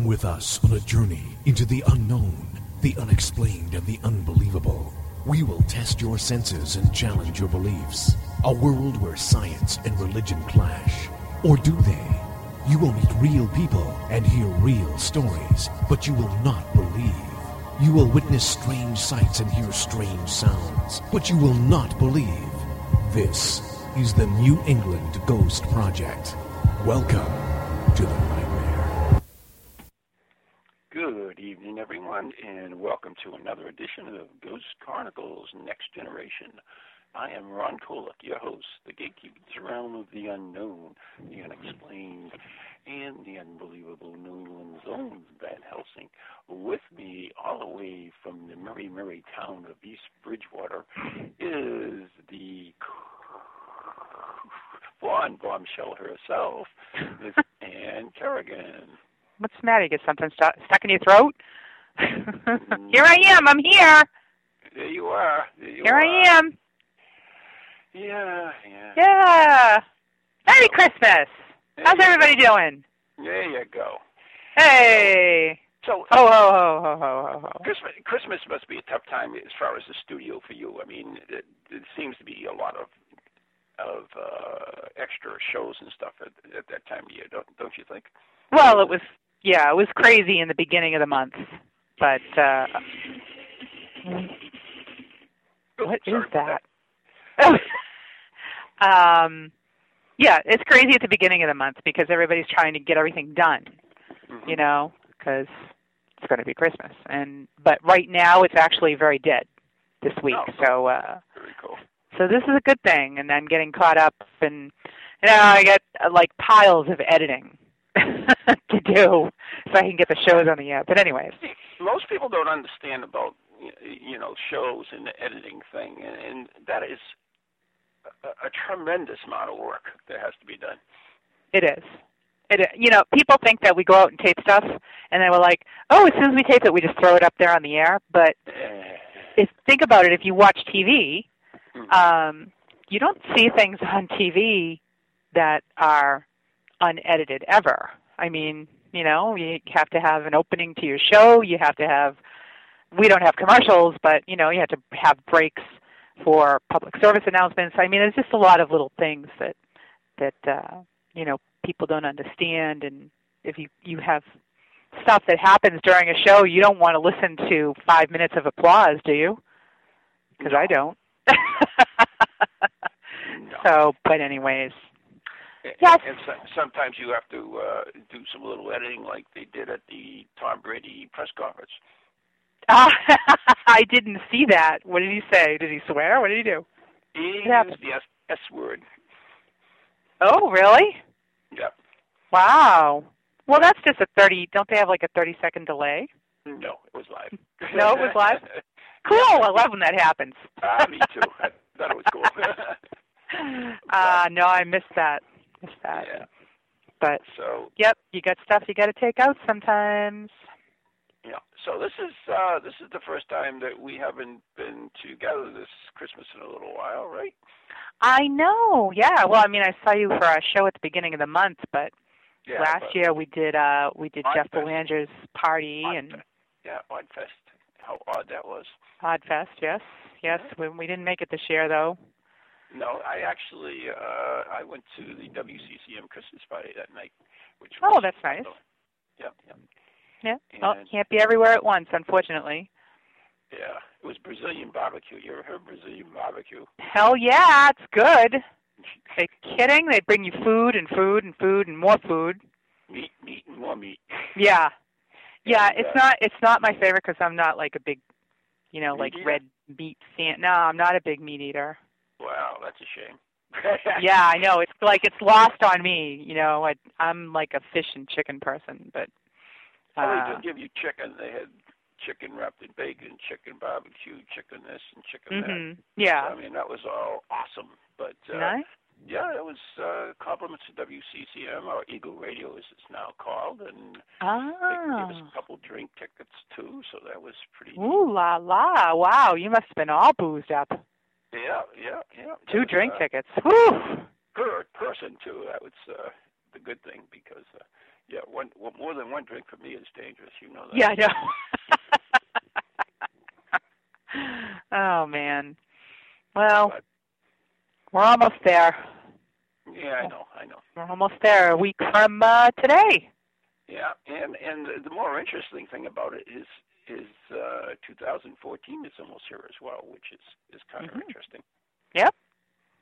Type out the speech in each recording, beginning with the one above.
Come with us on a journey into the unknown, the unexplained, and the unbelievable. We will test your senses and challenge your beliefs. A world where science and religion clash. Or do they? You will meet real people and hear real stories, but you will not believe. You will witness strange sights and hear strange sounds, but you will not believe. This is the New England Ghost Project. Welcome to the nightmare. Good evening, everyone, and welcome to edition of Ghost Chronicles Next Generation. I am Ron Kolek, your host, the gatekeeper realm of the unknown, the unexplained, and the unbelievable New England zone, Van Helsing. With me, all the way from the merry, merry town of East Bridgewater, is the blonde bombshell herself, Miss Ann Kerrigan. What's the matter? You get something stu- stuck in your throat? Here I am. I'm here. There you are. There you Here are. I am. Yeah, yeah. Yeah. Merry Christmas. How's everybody doing? go. There you go. Hey. So, Ho ho ho ho ho ho ho. Christmas, Christmas must be a tough time as far as the studio for you. I mean, it, it seems to be a lot of of uh, extra shows and stuff at, at that time of year, don't don't you think? Well, it was yeah, it was crazy in the beginning of the month, but uh what is that? um, yeah, it's crazy at the beginning of the month because everybody's trying to get everything done, Mhm. you know, because it's going to be Christmas. And but right now it's actually very dead this week. Oh. So uh Very cool. so this is a good thing. And then getting caught up and you know I get uh, like piles of editing to do so I can get the shows on the air. But anyways, Most people don't understand about you know shows and the editing thing, and, and that is a, a tremendous amount of work that has to be done. It is. It you know, people think that we go out and tape stuff and then we're like, "Oh, as soon as we tape it, we just throw it up there on the air." But Eh, if think about it, if you watch TV, mhm. um you don't see things on TV that are unedited ever. I mean, you know, you have to have an opening to your show, you have to have we don't have commercials, but you know, you have to have breaks for public service announcements. I mean, there's just a lot of little things that that uh, you know people don't understand, and if you you have stuff that happens during a show, you don't want to listen to five minutes of applause, do you? Because I don't. No. so, but anyways, Yes. And so, sometimes you have to uh, do some little editing, like they did at the Tom Brady press conference. uh, I didn't see that. What did he say? Did he swear? What did he do? He used the S, S word. Oh, really? Yep. Wow. Well, that's just a thirty. Don't they have like a thirty-second delay? No, it was live. No, it was live? Cool. I love when that happens. ah, me too. I thought it was cool. uh no, I missed that. Missed that. yeah. But So yep, you got stuff you got to take out sometimes. yeah. So this is uh, this is the first time that we haven't been together this Christmas in a little while, right? I know. Yeah. Well, I mean, I saw you for our show at the beginning of the month, but Yeah. last but- year we did uh we did Odd Jeff Fest. Belanger's party Odd and Fest. Yeah, Oddfest. How odd that was. Oddfest. Yes. Yes. We, we didn't make it this year though. No, I actually uh I went to the WCCM Christmas party that night, which Oh, was that's nice. Yeah, yeah, Yeah. Well, And- can't be everywhere at once, unfortunately. yeah. It was Brazilian barbecue. You ever heard Brazilian barbecue? Hell yeah, it's good. Are you kidding? They bring you food and food and food and more food. Meat, meat, and more meat. Yeah. Yeah, And, it's uh, not it's not my favorite because I'm not like a big, you know, like eater? red meat fan. No, I'm not a big meat eater. Wow, that's a shame. yeah, I know. It's like it's lost on me. You know, I, I'm like a fish and chicken person, but Well, they uh, did give you chicken. They had chicken wrapped in bacon, chicken barbecue, chicken this and chicken that. mhm. Yeah. I mean, that was all awesome. But uh, nice. yeah, it was uh, compliments to WCCM or Eagle Radio, as it's now called, and they gave us Ah. a couple drink tickets too. So that was pretty. neat. Ooh la la! Wow, you must have been all boozed up. Yeah, yeah, yeah. Two drink uh, tickets. Whew. per person too. That was uh, the good thing because uh, Yeah, one well, more than one drink for me is dangerous. You know that. Yeah, I know. oh man. Well, But- we're almost there. Yeah, I know, I know. We're almost there. A week from uh, today. Yeah, and and the more interesting thing about it is is uh 2014 is almost here as well, which is is kind of Mhm. interesting. Yep.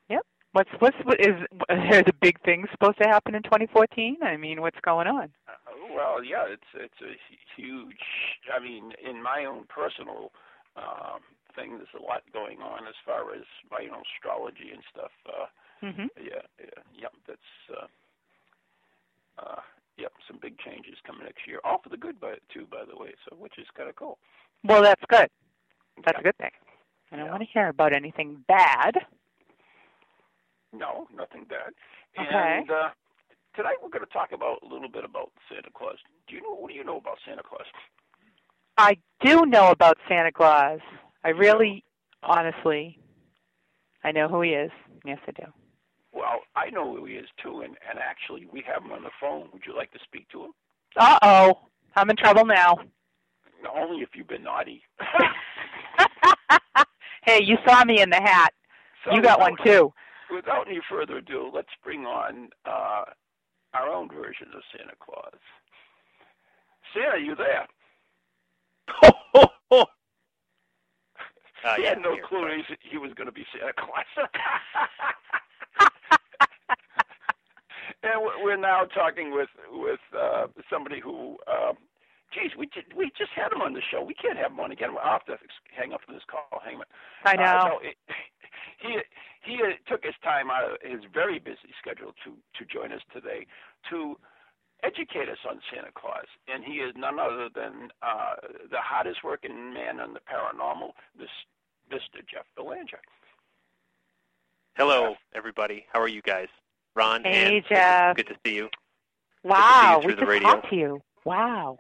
Yep. What's what's what is are the big things supposed to happen in 2014? I mean, what's going on? Uh, well, yeah, it's it's a huge. I mean, in my own personal um, thing, there's a lot going on as far as my own astrology and stuff. Uh, Mhm. yeah, yeah, yep, that's. Uh, uh, yep, some big changes coming next year, all for the good, by too, by the way. So, which is kind of cool. Well, that's good. That's Yeah. a good thing. I don't Yeah. want to hear about anything bad. No, nothing bad. Okay. And uh, tonight we're going to talk about a little bit about Santa Claus. Do you know what do you know about Santa Claus? I do know about Santa Claus. I really, honestly, I know who he is. Yes, I do. Well, I know who he is too, and and actually we have him on the phone. Would you like to speak to him? Uh oh, I'm in trouble now. Only if you've been naughty. hey, you saw me in the hat. So You got one too. Without any further ado, let's bring on uh, our own version of Santa Claus. Santa, you there? Ho, ho, ho. Uh, he yeah, had no here, clue he, he was going to be Santa Claus. and we- we're now talking with with uh, somebody who, um, geez, we just, we just had him on the show. We can't have him on again. I'll have to hang up this call. Hang on. I know. Uh, no, it, he he uh, took his time out of his very busy schedule to to join us today to educate us on Santa Claus, and he is none other than uh, the hottest working man on the paranormal, this Mr. Jeff Belanger. Hello, everybody. How are you guys? Ron, Hey, Ann, Jeff. Good to see you. wow, through we the just talked to you. Wow.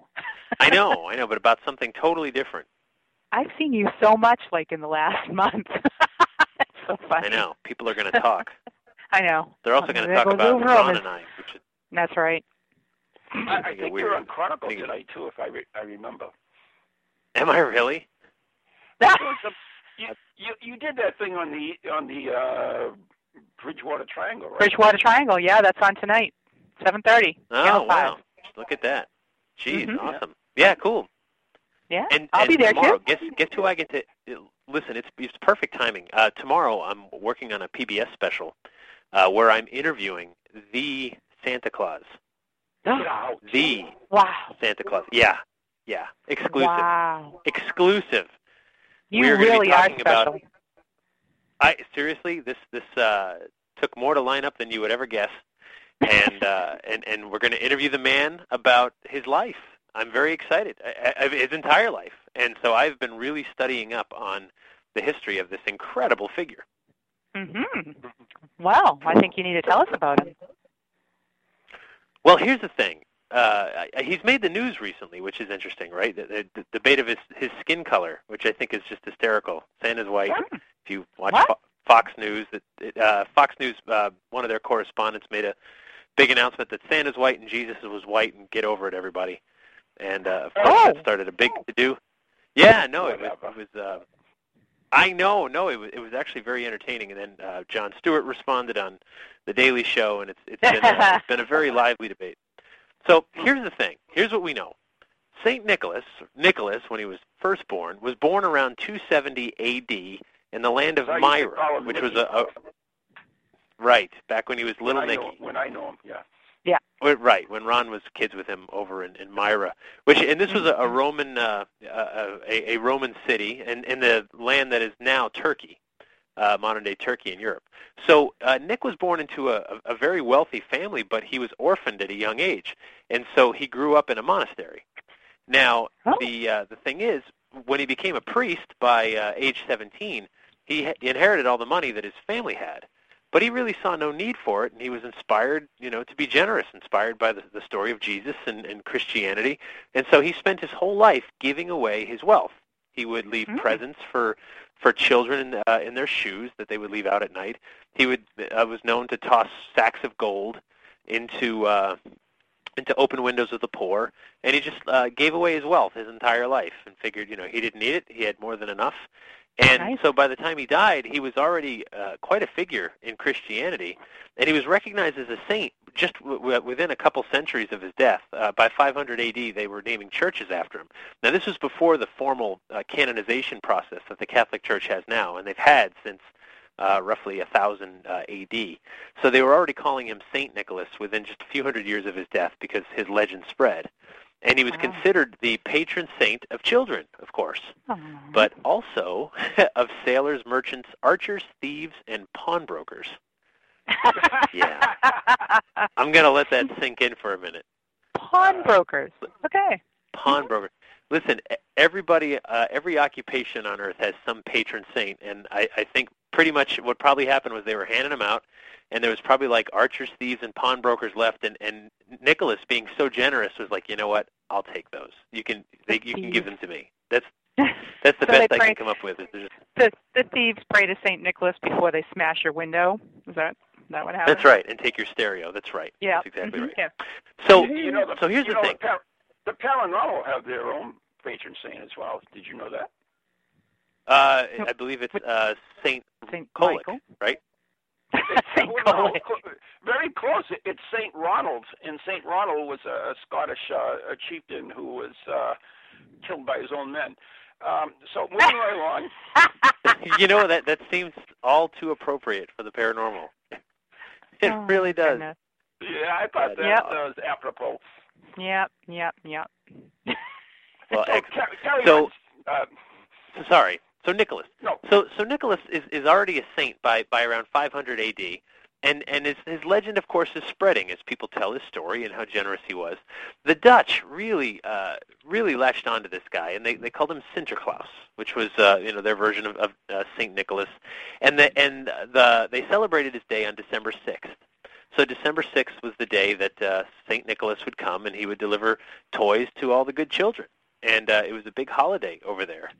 I know, I know, but about something totally different. I've seen you so much, like in the last month. it's so funny. I know. People are going to talk. I know. They're also going to talk about over Ron and I, which is That's right. I, I think you're on Chronicle Think it- tonight too, if I re- I remember. Am I really? There was some- you, you you did that thing on the on the uh, Bridgewater Triangle, right? Bridgewater Triangle. Yeah, that's on tonight. 7:30. Oh, Channel wow. 5. Look at that. Jeez, Mhm. awesome. Yeah, cool. Yeah. And, I'll and be there tomorrow, too. Guess, guess who I get to listen? It's it's perfect timing. Uh, tomorrow, I'm working on a PBS special uh, where I'm interviewing the Santa Claus. Get. The wow. Santa Claus. Yeah, yeah. Exclusive. Wow. Exclusive. You We're gonna be really are talking about- special. I seriously, this this uh, took more to line up than you would ever guess, and uh, and and we're going to interview the man about his life. I'm very excited, I, I, his entire life, and so I've been really studying up on the history of this incredible figure. Mhm. Well, I think you need to tell us about him. Well, here's the thing. Uh, he's made the news recently, which is interesting, right? The, the, the debate of his, his skin color, which I think is just hysterical. Santa's white. Hmm. If you watch Fo- Fox News, that it, uh, Fox News, uh, one of their correspondents made a big announcement that Santa's white and Jesus was white, and get over it, everybody. And uh, of course, Oh. that started a big to do. Yeah, no, it was. It was uh, I know, no, it was. It was actually very entertaining. And then uh, Jon Stewart responded on the Daily Show, and it's it's been a, it's been a very lively debate. So here's the thing. Here's what we know. Saint Nicholas, Nicholas, when he was first born, was born around 270 A.D. in the land of I used to call Myra, him which was a, a right back when he was little when Nicky. know, when I know him, yeah. Well, Right, when Ron was kids with him over in, in Myra, which and this was a, a Roman uh, uh, a, a Roman city, and in the land that is now Turkey, uh, modern day Turkey in Europe. So uh, Nick was born into a, a very wealthy family, but he was orphaned at a young age, and so he grew up in a monastery. Now Oh. the uh, the thing is, when he became a priest by uh, age 17, he ha- inherited all the money that his family had but he really saw no need for it, and he was inspired, you know, to be generous, inspired by the, the story of Jesus and, and Christianity, and so he spent his whole life giving away his wealth. He would leave Mm. presents for for children in, uh, in their shoes that they would leave out at night. He would uh, was known to toss sacks of gold into uh, into open windows of the poor, and he just uh, gave away his wealth his entire life and figured, you know, he didn't need it. He had more than enough. And so by the time he died, he was already uh, quite a figure in Christianity, and he was recognized as a saint just w- w- within a couple centuries of his death. Uh, by 500 AD, they were naming churches after him. Now, this was before the formal uh, canonization process that the Catholic Church has now, and they've had since uh, roughly 1000 uh, AD. So they were already calling him Saint Nicholas within just a few hundred years of his death because his legend spread. And he was Wow. considered the patron saint of children, of course Oh. but also of sailors, merchants, archers, thieves, and pawnbrokers. Yeah. I'm going to let that sink in for a minute. Pawnbrokers. Okay. Pawnbroker. Listen, e- everybody, uh, every occupation on earth has some patron saint, and I, I think pretty much what probably happened was they were handing them out, and there was probably like archers, thieves, and pawnbrokers left, and, and Nicholas, being so generous, was like, you know what, I'll take those. You can, they, you can give them to me. That's that's the So they best I can come up with. Just, The the thieves pray to Saint Nicholas before they smash your window. Is that is that what happened? That's right, and take your stereo. That's right. Yeah. That's exactly Mhm. right. Yeah. So, you know, the, so here's you the know, thing. The, par- the paranormal have their own patron saint as well. Did you know that? Uh, I believe it's uh, Saint Saint Colic, Michael. right? Saint Well, no, Colic. cl- very close. It's Saint Ronald, and Saint Ronald was a, a Scottish uh, a chieftain who was uh, killed by his own men. Um, so moving right along. you know that that seems all too appropriate for the paranormal. It Oh, really does. goodness. Yeah, I thought that Yep. was apropos. Yep. Yep. Yep. Well, So, ex- ca- carry so- on. Uh, so sorry. So Nicholas. no, So so Nicholas is, is already a saint by, by around 500 AD, and and his his legend, of course, is spreading as people tell his story and how generous he was. The Dutch really uh, really latched onto this guy, and they, they called him Sinterklaas, which was uh, you know their version of, of uh, Saint Nicholas, and the and the they celebrated his day on December 6th. So December 6th was the day that uh, Saint Nicholas would come and he would deliver toys to all the good children, and uh, it was a big holiday over there.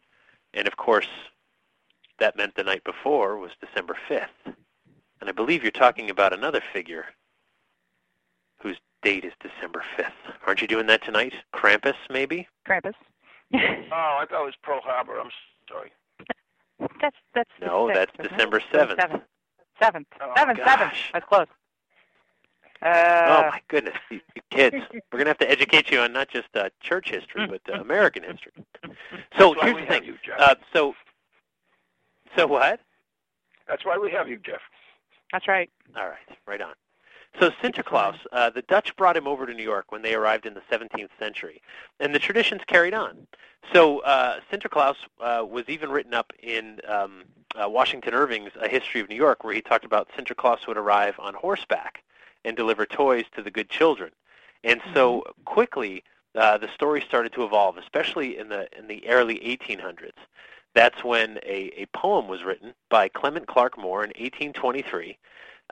And of course, that meant the night before was December 5th. And I believe you're talking about another figure whose date is December 5th. Aren't you doing that tonight? Krampus, maybe? Krampus. oh, I thought it was Pearl Harbor. I'm sorry. that's that's the No, sixth, that's? December 7th. Seventh. Seventh. Oh, seventh. Seventh. That's close. Oh, Uh, my goodness, you, you kids. We're going to have to educate you on not just uh, church history, but uh, American history. So That's why here's we the have thing. you, Jeff. Uh, so, so what? That's why we have you, Jeff. that's right. All right, right on. So Sinterklaas, uh, the Dutch brought him over to New York when they arrived in the 17th century, and the traditions carried on. So uh, Sinterklaas uh, was even written up in um, uh, Washington Irving's A History of New York, where he talked about Sinterklaas would arrive on horseback and deliver toys to the good children. And so quickly, uh, the story started to evolve, especially in the in the early 1800s. That's when a, a poem was written by Clement Clarke Moore in 1823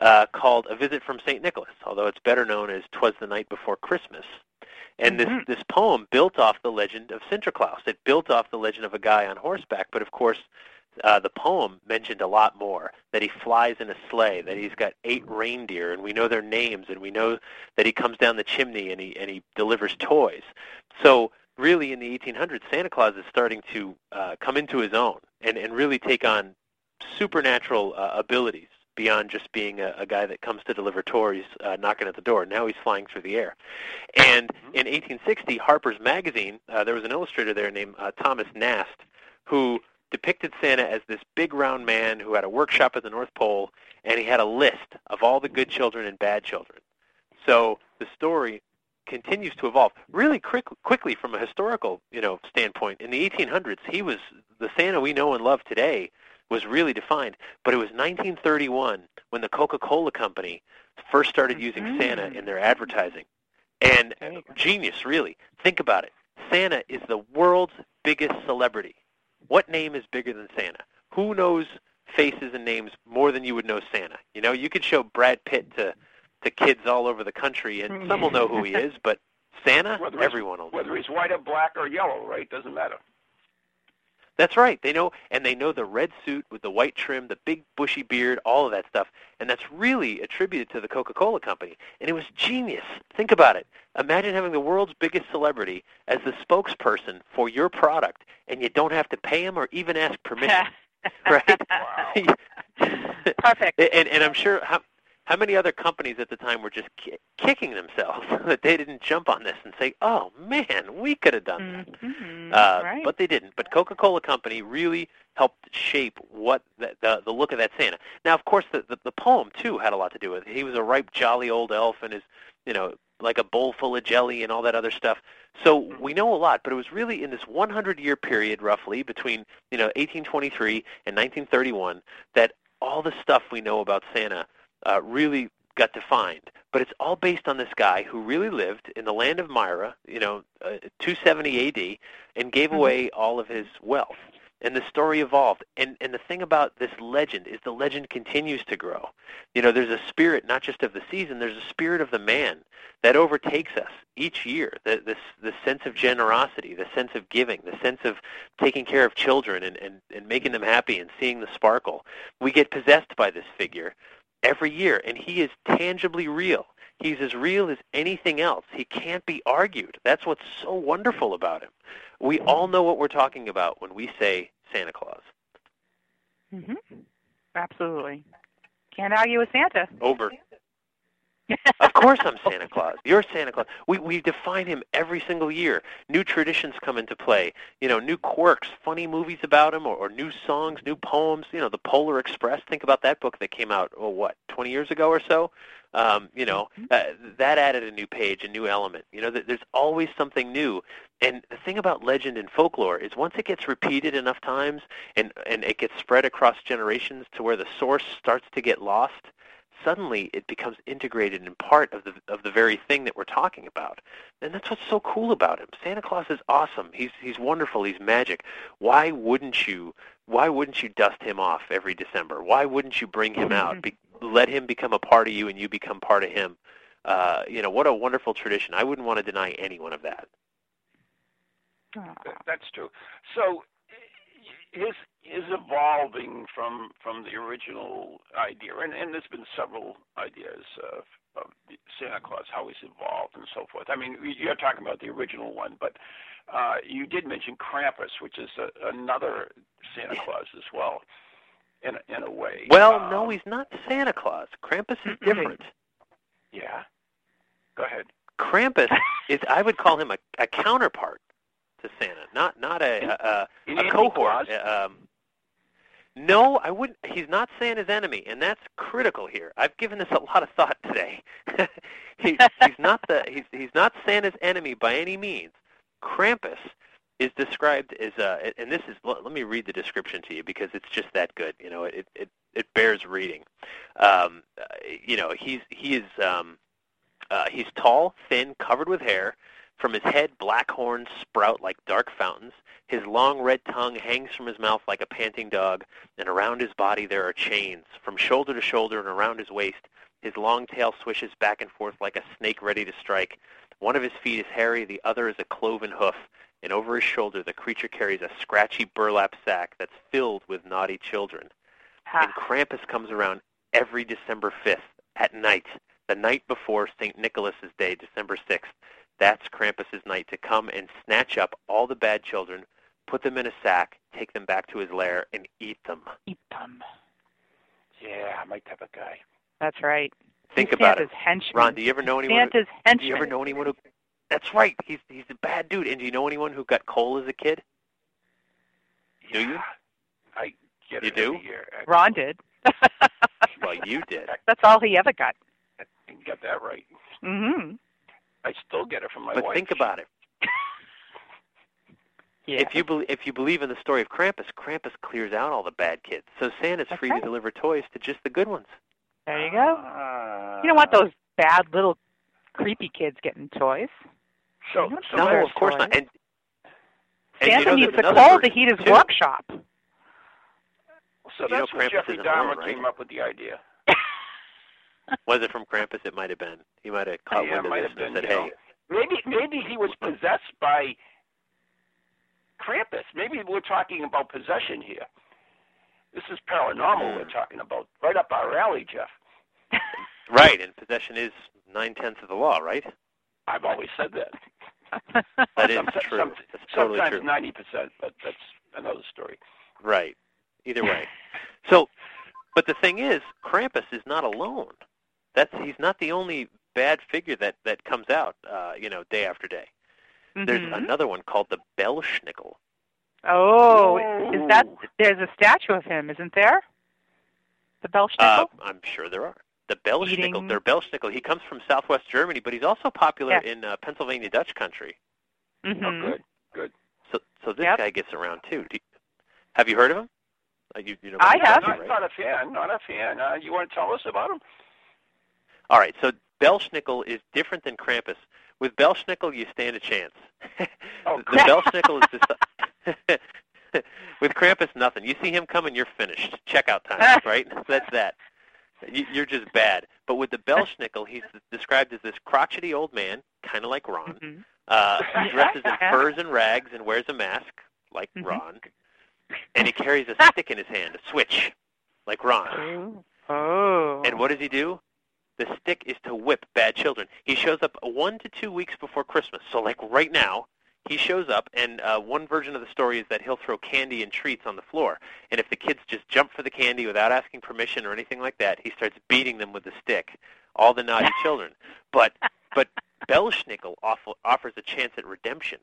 uh, called A Visit from St. Nicholas, although it's better known as Twas the Night Before Christmas. And Mhm. this, this poem built off the legend of Sinterklaas. It built off the legend of a guy on horseback, but of course, uh, the poem mentioned a lot more, that he flies in a sleigh, that he's got eight reindeer, and we know their names, and we know that he comes down the chimney and he, and he delivers toys. So really in the 1800s, Santa Claus is starting to uh, come into his own and, and really take on supernatural uh, abilities beyond just being a, a guy that comes to deliver toys uh, knocking at the door. Now he's flying through the air. And in 1860, Harper's Magazine, uh, there was an illustrator there named uh, Thomas Nast who depicted Santa as this big round man who had a workshop at the North Pole, and he had a list of all the good children and bad children. So the story continues to evolve really quick, quickly from a historical, you know, standpoint. In the 1800s, he was the Santa we know and love today was really defined. But it was 1931 when the Coca-Cola company first started using Mhm. Santa in their advertising. And There you go. genius, really. Think about it. Santa is the world's biggest celebrity. What name is bigger than Santa? Who knows faces and names more than you would know Santa? You know, you could show Brad Pitt to to kids all over the country, and some will know who he is. But Santa, Whether everyone will. know. Whether he's white or black or yellow, right? Doesn't matter. That's right. They know, and they know the red suit with the white trim, the big bushy beard, all of that stuff, and that's really attributed to the Coca-Cola company. And it was genius. Think about it. Imagine having the world's biggest celebrity as the spokesperson for your product, and you don't have to pay him or even ask permission. right? Perfect. and, and I'm sure how, how many other companies at the time were just ki- kicking themselves that they didn't jump on this and say, "Oh man, we could have done that." Mm-hmm. Uh, right. But they didn't. But Coca-Cola Company really helped shape what the, the the look of that Santa. Now, of course, the, the the poem too had a lot to do with it. He was a ripe, jolly old elf, and his, you know, like a bowl full of jelly and all that other stuff. So we know a lot, but it was really in this 100-year period, roughly between you know 1823 and 1931, that all the stuff we know about Santa uh, really got defined. But it's all based on this guy who really lived in the land of Myra, you know, uh, 270 AD, and gave Mhm. away all of his wealth. And the story evolved. And and the thing about this legend is the legend continues to grow. You know, there's a spirit not just of the season, there's a spirit of the man that overtakes us each year. The this the sense of generosity, the sense of giving, the sense of taking care of children and, and, and making them happy and seeing the sparkle. We get possessed by this figure every year, and he is tangibly real. He's as real as anything else. He can't be argued. That's what's so wonderful about him. We all know what we're talking about when we say Santa Claus. hmm Absolutely. Can't argue with Santa. Over. Of course I'm Santa Claus. You're Santa Claus. We we define him every single year. New traditions come into play. You know, new quirks, funny movies about him, or, or new songs, new poems. You know, the Polar Express. Think about that book that came out, oh, what, 20 years ago or so? Um, you know, uh, that added a new page, a new element. You know, th- there's always something new. And the thing about legend and folklore is once it gets repeated enough times and, and it gets spread across generations to where the source starts to get lost, suddenly it becomes integrated and part of the of the very thing that we're talking about. And that's what's so cool about him. Santa Claus is awesome. He's he's wonderful. He's magic. Why wouldn't you why wouldn't you dust him off every December? Why wouldn't you bring him out? Be, let him become a part of you and you become part of him. Uh, you know, what a wonderful tradition. I wouldn't want to deny anyone of that. That's true. So his is evolving from from the original idea, and, and there's been several ideas of, of Santa Claus, how he's evolved and so forth. I mean, you're talking about the original one, but uh, you did mention Krampus, which is a, another Santa Claus as well, in a, in a way. Well, Um, no, he's not Santa Claus. Krampus is different. Yeah. Go ahead. Krampus is I would call him a, a counterpart to Santa, not not a a, a, a cohort. Uh, Um, no, I wouldn't. He's not Santa's enemy, and that's critical here. I've given this a lot of thought today. he, he's not the he's he's not Santa's enemy by any means. Krampus is described as uh, and this is let let me read the description to you because it's just that good. You know, it it it bears reading. Um, uh, you know, he's he is um, uh, he's tall, thin, covered with hair. From his head, black horns sprout like dark fountains. His long red tongue hangs from his mouth like a panting dog, and around his body there are chains. From shoulder to shoulder and around his waist, his long tail swishes back and forth like a snake ready to strike. One of his feet is hairy, the other is a cloven hoof, and over his shoulder the creature carries a scratchy burlap sack that's filled with naughty children. And Ha. Krampus comes around every December 5th at night, the night before St. Nicholas's Day, December 6th. That's Krampus's night to come and snatch up all the bad children, put them in a sack, take them back to his lair, and eat them. Eat them. Yeah, my type of guy. That's right. Think He's about Santa's it. henchman. Ron, do you ever know anyone? Who, Santa's do henchman. you ever know anyone who? That's right. He's he's a bad dude. And do you know anyone who got coal as a kid? Do you? Yeah, I get You it do? every year. I- Ron did. Well, you did. That's all he ever got. I got that right. hmm I still get it from my But wife. think about it. Yeah. If you be, if you believe in the story of Krampus, Krampus clears out all the bad kids. So Santa's That's free right. to deliver toys to just the good ones. there you go. Uh, You don't want those bad little creepy kids getting toys. So, so no, of course toys. not. And, and Santa you know, needs there's the coal to version, heat his too. workshop. so You know that's when Krampus Jeffrey isn't Dahmer alone, right? came up with the idea. Was it from Krampus? It might have been. He might have caught yeah, wind of might this and said, you "Hey, know. Maybe maybe he was possessed by Krampus. Maybe we're talking about possession here. This is paranormal Hmm. we're talking about. Right up our alley, Jeff. Right, and possession is nine tenths of the law, right? I've always said that. That is true. some- That's totally Sometimes ninety percent, but that's another story. Right. Either way. So, but the thing is, Krampus is not alone. That's he's not the only bad figure that that comes out, uh, you know, day after day. There's Mhm. another one called the Bellschnickel. Oh, is that there's a statue of him, isn't there? The Uh, Belschnickel? I'm sure there are. The Bellschnickel, Eating- der Bellschnickel. He comes from Southwest Germany, but he's also popular Yeah. in uh, Pennsylvania Dutch country. Mhm. Oh, good, good. So, so this Yep. guy gets around too. Do you, have you heard of him? Uh, you, you know I have. him, Not, right? not a fan. Not a fan. Uh, you want to tell us about him? All right, so Bellschnickel is different than Krampus. With Bellschnickel, you stand a chance. Oh, the cool. Bellschnickel is. With Krampus, nothing. You see him coming, you're finished. Checkout time, right? That's that. You- You're just bad. But with the Bellschnickel, he's described as this crotchety old man, kind of like Ron. Mm-hmm. Uh, he dresses in furs and rags and wears a mask, like Mhm. Ron. And he carries a stick in his hand, a switch, like Ron. Oh. And what does he do? The stick is to whip bad children. He shows up one to two weeks before Christmas. So, like right now, he shows up, and uh, one version of the story is that he'll throw candy and treats on the floor. And if the kids just jump for the candy without asking permission or anything like that, he starts beating them with the stick. All the naughty children. But but Bellschnickel off- offers a chance at redemption.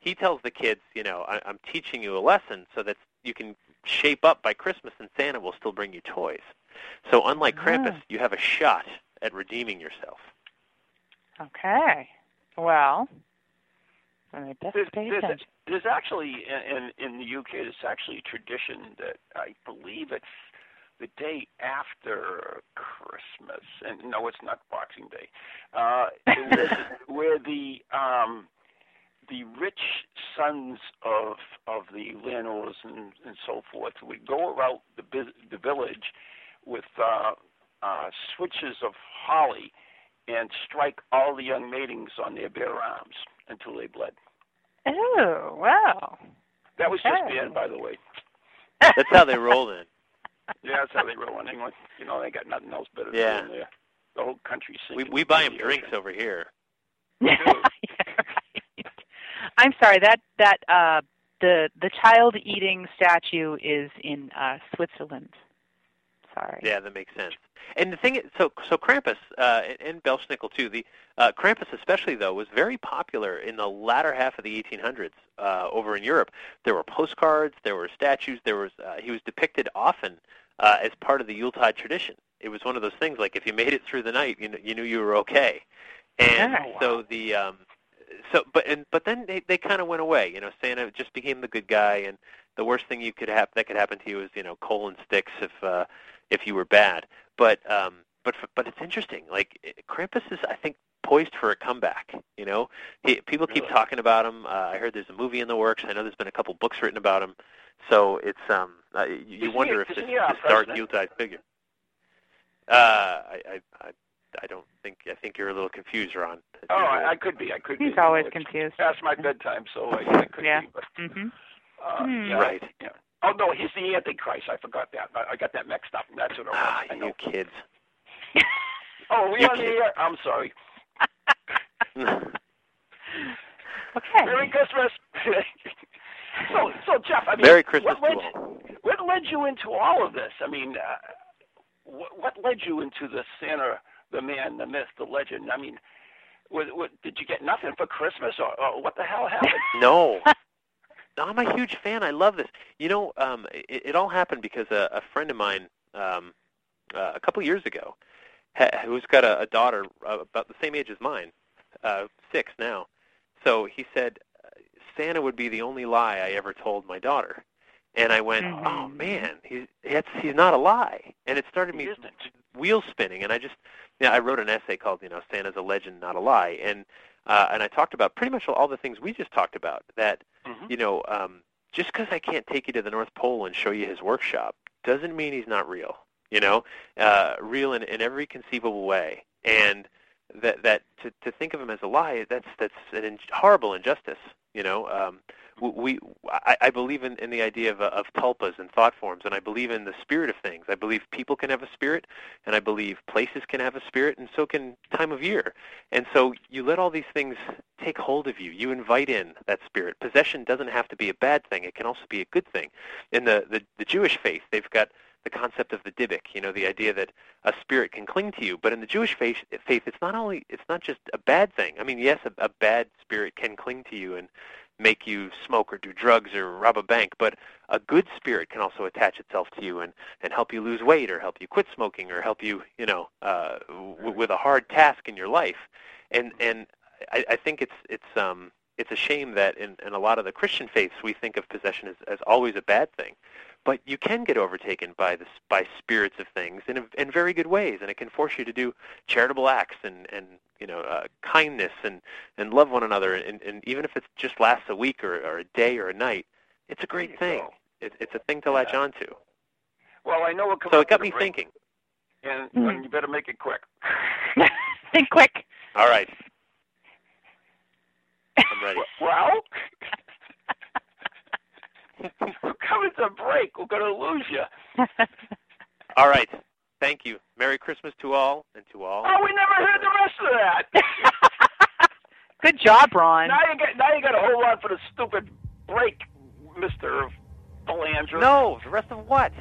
He tells the kids, you know, I- I'm teaching you a lesson so that you can shape up by Christmas, and Santa will still bring you toys. So unlike Krampus, Ah. you have a shot at redeeming yourself. Okay. Well, I There's, there's, there's actually in in the UK there's actually a tradition that I believe it's the day after Christmas, and no, it's not Boxing Day, uh, where, where the um, the rich sons of of the landowners and, and so forth would go around the the village with uh, uh, switches of holly and strike all the young maidens on their bare arms until they bled. Oh, wow. That was just Okay. banned, by the way. That's how they roll then. Yeah, that's how they roll in England. You know, they got nothing else better Yeah. do in there. The whole country We we buy them the drinks ocean. over here. Yeah, right. I'm sorry. That that uh, the the child eating statue is in uh, Switzerland. Sorry. Yeah, that makes sense. And the thing is, so so Krampus uh, and, Bellschnickel too. The uh, Krampus, especially though, was very popular in the latter half of the 1800s uh, over in Europe. There were postcards, there were statues, there was uh, he was depicted often uh, as part of the Yuletide tradition. It was one of those things like if you made it through the night, you kn- you knew you were okay. And Oh, wow. so the um, so but and but then they they kind of went away. You know, Santa just became the good guy, and the worst thing you could have that could happen to you is you know coal and sticks if uh, if you were bad. But um, but but it's interesting. Like Krampus is, I think, poised for a comeback. You know, he, people keep Really? talking about him. Uh, I heard there's a movie in the works. I know there's been a couple books written about him. So it's um, uh, you, you wonder he- if this, isn't he our this dark president? Yuletide figure. Uh, I, I I I don't think I think you're a little confused, Ron. as Oh, usual. I, I could be. I could be. He's You know, always it's confused. Past my bedtime, so I, I could Yeah. be. But, hmm uh, Hmm. yeah, Right. Yeah. Oh no, he's the Antichrist. I forgot that. I, I got that mixed up. That's what it was. Ah, I know. you kids. Oh, we you on the air? I'm sorry. Okay. Merry Christmas. so, so Jeff, I mean, Merry Christmas what to led, all. what led you into all of this? I mean, uh, what, what led you into the Santa, the man, the myth, the legend? I mean, what, what, did you get nothing for Christmas, or, or what the hell happened? No. I'm a huge fan. I love this. You know, um, it, it all happened because a, a friend of mine, um, uh, a couple years ago, ha- who's got a, a daughter uh, about the same age as mine, uh, six now. So he said, Santa would be the only lie I ever told my daughter. And I went, Mhm. oh man, he's it's, he's not a lie. And it started He me isn't. wheel spinning. And I just, you know, I wrote an essay called, you know, Santa's a legend, not a lie. And uh, and I talked about pretty much all the things we just talked about. That Mhm. you know, um, just because I can't take you to the North Pole and show you his workshop doesn't mean he's not real. You know, uh, real in, in every conceivable way, and that that to, to think of him as a lie, that's that's an in, horrible injustice. You know, um, we I, I believe in, in the idea of, of tulpas and thought forms, and I believe in the spirit of things. I believe people can have a spirit, and I believe places can have a spirit, and so can time of year. And so you let all these things take hold of you. You invite in that spirit. Possession doesn't have to be a bad thing. It can also be a good thing. In the, the, the Jewish faith, they've got the concept of the dybbuk, you know, the idea that a spirit can cling to you. But in the Jewish faith, faith it's not only it's not just a bad thing. I mean, yes, a, a bad spirit can cling to you and make you smoke or do drugs or rob a bank, but a good spirit can also attach itself to you and, and help you lose weight or help you quit smoking or help you, you know, uh, w- with a hard task in your life. And and I, I think it's it's um it's a shame that in, in a lot of the Christian faiths we think of possession as, as always a bad thing but you can get overtaken by this by spirits of things in a, in very good ways, and it can force you to do charitable acts and and you know uh, kindness and and love one another, and, and even if it just lasts a week or, or a day or a night, it's a great thing. It, it's a thing to latch yeah. onto. Well, I know it. So it got me thinking. And, mm-hmm. and you better make it quick. Think quick. All right. I'm ready. Well. We're coming to break. We're going to lose you. all right. Thank you. Merry Christmas to all and to all. Oh, we never heard the rest of that. Good job, Ron. Now you get now you got a whole lot for the stupid break, Mister Belanger. No, the rest of what?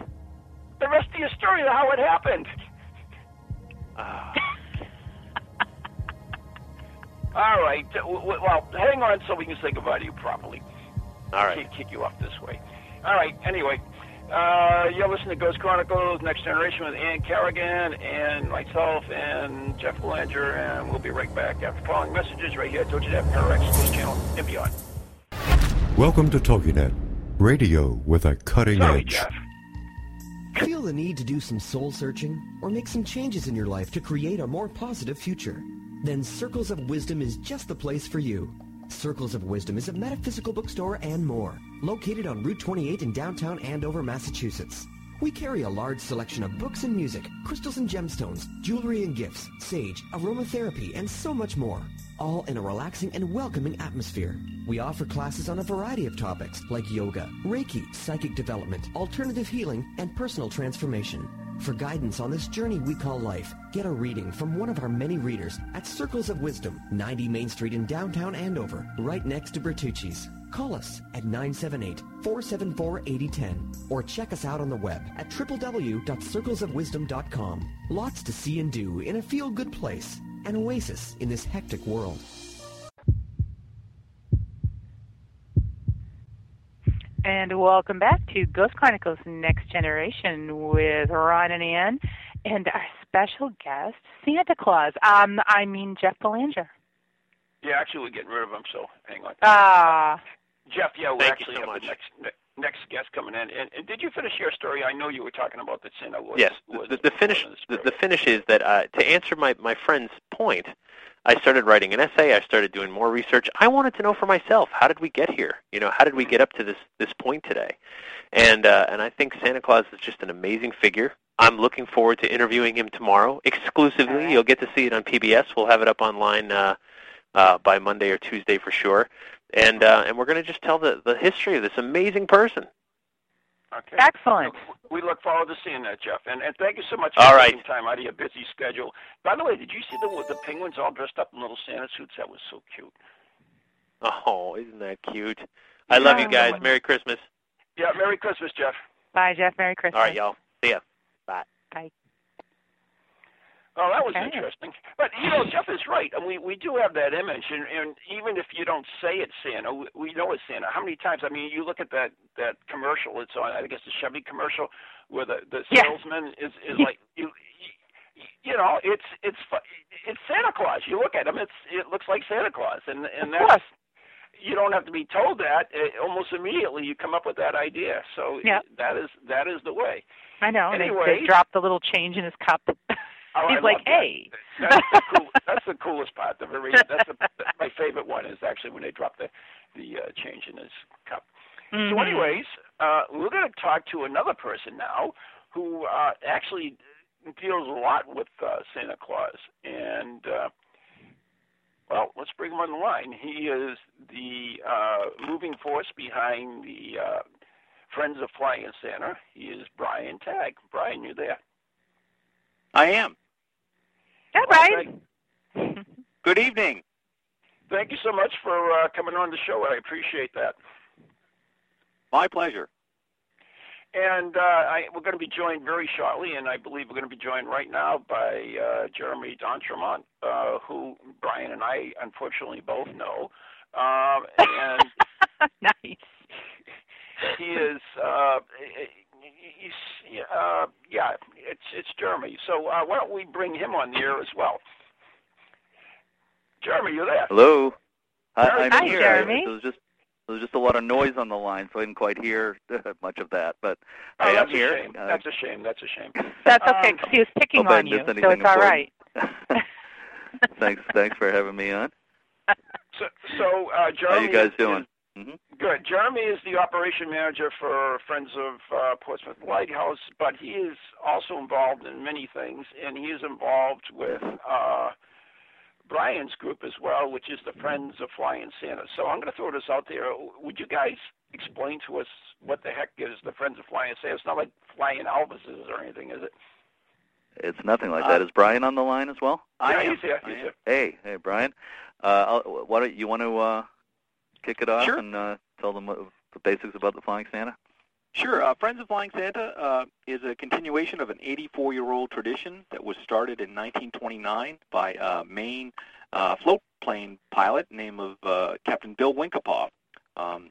The rest of your story of how it happened. Uh. All right. Well, hang on so we can say goodbye to you properly. All right. Can't kick you off this way. All right. Anyway, uh, you're listening to Ghost Chronicles Next Generation with Ann Carrigan and myself and Jeff Belanger, and we'll be right back after following messages right here at TogiNet Pararex News Channel and beyond. Welcome to TogiNet, radio with a cutting Sorry, edge. Jeff. Feel the need to do some soul searching or make some changes in your life to create a more positive future? Then Circles of Wisdom is just the place for you. Circles of Wisdom is a metaphysical bookstore and more, located on Route 28 in downtown Andover, Massachusetts. We carry a large selection of books and music, crystals and gemstones, jewelry and gifts, sage, aromatherapy, and so much more, all in a relaxing and welcoming atmosphere. We offer classes on a variety of topics like yoga, Reiki, psychic development, alternative healing, and personal transformation. For guidance on this journey we call life, get a reading from one of our many readers at Circles of Wisdom, 90 Main Street in downtown Andover, right next to Bertucci's. Call us at 978-474-8010 or check us out on the web at www.circlesofwisdom.com. Lots to see and do in a feel-good place, an oasis in this hectic world. And welcome back to Ghost Chronicles Next Generation with Ron and Ann and our special guest, Santa Claus. Um, I mean, Jeff Belanger. Yeah, actually, we're getting rid of him, so hang on. Ah. Jeff, yeah, we Thank actually you so have much. the next next guest coming in. And, and did you finish your story? I know you were talking about that Santa was. Yes. was The, the finish the, the finish is that uh, to answer my my friend's point, I started writing an essay. I started doing more research. I wanted to know for myself how did we get here? You know, how did we get up to this this point today? And uh, and I think Santa Claus is just an amazing figure. I'm looking forward to interviewing him tomorrow exclusively. Right. You'll get to see it on PBS. We'll have it up online uh, uh, by Monday or Tuesday for sure. And uh, and we're going to just tell the the history of this amazing person. Okay. Excellent. We look forward to seeing that, Jeff. And, and thank you so much for All right. taking time out of your busy schedule. By the way, did you see the the penguins all dressed up in little Santa suits? That was so cute. Oh, isn't that cute? I love you Yeah. guys. Merry Christmas. Yeah. Merry Christmas, Jeff. Bye, Jeff. Merry Christmas. All right, y'all. See ya. Bye. Bye. Oh, that was Okay. interesting. But you know, Jeff is right. I mean, we do have that image, and, and even if you don't say it's Santa, we, we know it's Santa. How many times? I mean, you look at that that commercial. It's on, I guess, the Chevy commercial, where the the Yeah. salesman is is like you. You know, it's it's it's Santa Claus. You look at him; it's it looks like Santa Claus, and and Of that's course. you don't have to be told that. It, almost immediately, you come up with that idea. So Yeah. that is that is the way. I know. They, Anyways. they dropped the little change in his cup. Oh, He's I like, love that. hey. That's the, cool, that's the coolest part. The very that's the, my favorite one is actually when they drop the the uh, change in his cup. So, Mhm. anyways, uh, we're going to talk to another person now who uh, actually deals a lot with uh, Santa Claus, and uh, well, let's bring him on the line. He is the uh, moving force behind the uh, Friends of Flying Santa. He is Brian Tague. Brian, you there? I am. Yeah, Well, Brian. Good evening. Thank you so much for uh, coming on the show. I appreciate that. My pleasure. And uh, I, we're going to be joined very shortly, and I believe we're going to be joined right now by uh, Jeremy D'Entremont, uh, who Brian and I unfortunately both know. Um, and nice. he is, uh, uh, yeah, it's it's Jeremy. So uh, why don't we bring him on the air as well? Jeremy, you there? Hello. I, I'm Hi, here. Jeremy. There was just there was just a lot of noise on the line, so I didn't quite hear much of that. But Oh, hey, I'm here. Uh, That's a shame. That's a shame. That's okay. Um, 'cause he was picking on you, so anything it's all right. thanks, thanks for having me on. So, so uh, How you guys doing? is- hmm Good. Jeremy is the operation manager for Friends of uh, Portsmouth Lighthouse, but he is also involved in many things, and he is involved with uh, Brian's group as well, which is the Friends of Flying Santa. So I'm going to throw this out there. Would you guys explain to us what the heck is the Friends of Flying Santa? It's not like flying Elvises or anything, is it? It's nothing like Uh, that. Is Brian on the line as well? yeah, I am. he's here. He's here. Hey, hey, Brian. Uh, I'll, why don't you want to uh, kick it off Sure. and uh, tell them what, the basics about the Flying Santa? Sure. Uh, Friends of Flying Santa uh, is a continuation of an 84-year-old tradition that was started in 1929 by a Maine uh, float plane pilot named of uh, Captain Bill Wincapaw. Um,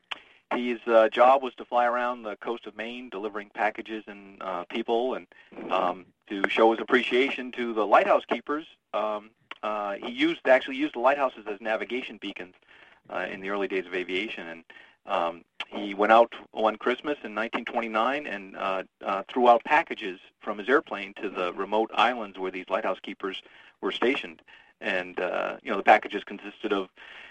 his uh, job was to fly around the coast of Maine delivering packages and uh, people and um, to show his appreciation to the lighthouse keepers. Um, uh, he used actually used the lighthouses as navigation beacons uh, in the early days of aviation and um, he went out one Christmas in 1929 and uh, uh, threw out packages from his airplane to the remote islands where these lighthouse keepers were stationed. And uh, you know the packages consisted of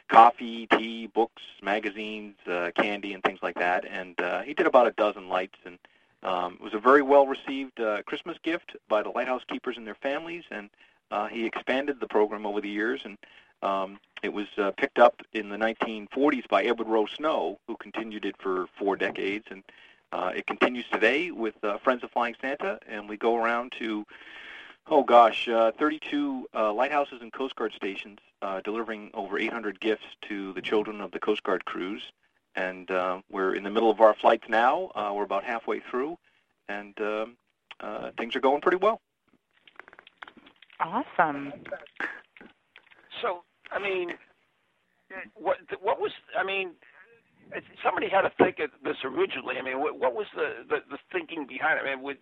coffee, tea, books, magazines, uh, candy, and things like that. And uh, he did about a dozen lights, and um, it was a very well received uh, Christmas gift by the lighthouse keepers and their families. And uh, he expanded the program over the years, and um, it was uh, picked up in the 1940s by Edward Rowe Snow, who continued it for four decades, and uh, it continues today with uh, Friends of Flying Santa, and we go around to, oh gosh, uh, 32 uh, lighthouses and Coast Guard stations, uh, delivering over 800 gifts to the children of the Coast Guard crews. And uh, we're in the middle of our flights now. Uh, we're about halfway through, and um, uh, things are going pretty well. Awesome. So, I mean, what what was? I mean, somebody had to think of this originally. I mean, what, what was the, the the thinking behind it? I mean, with,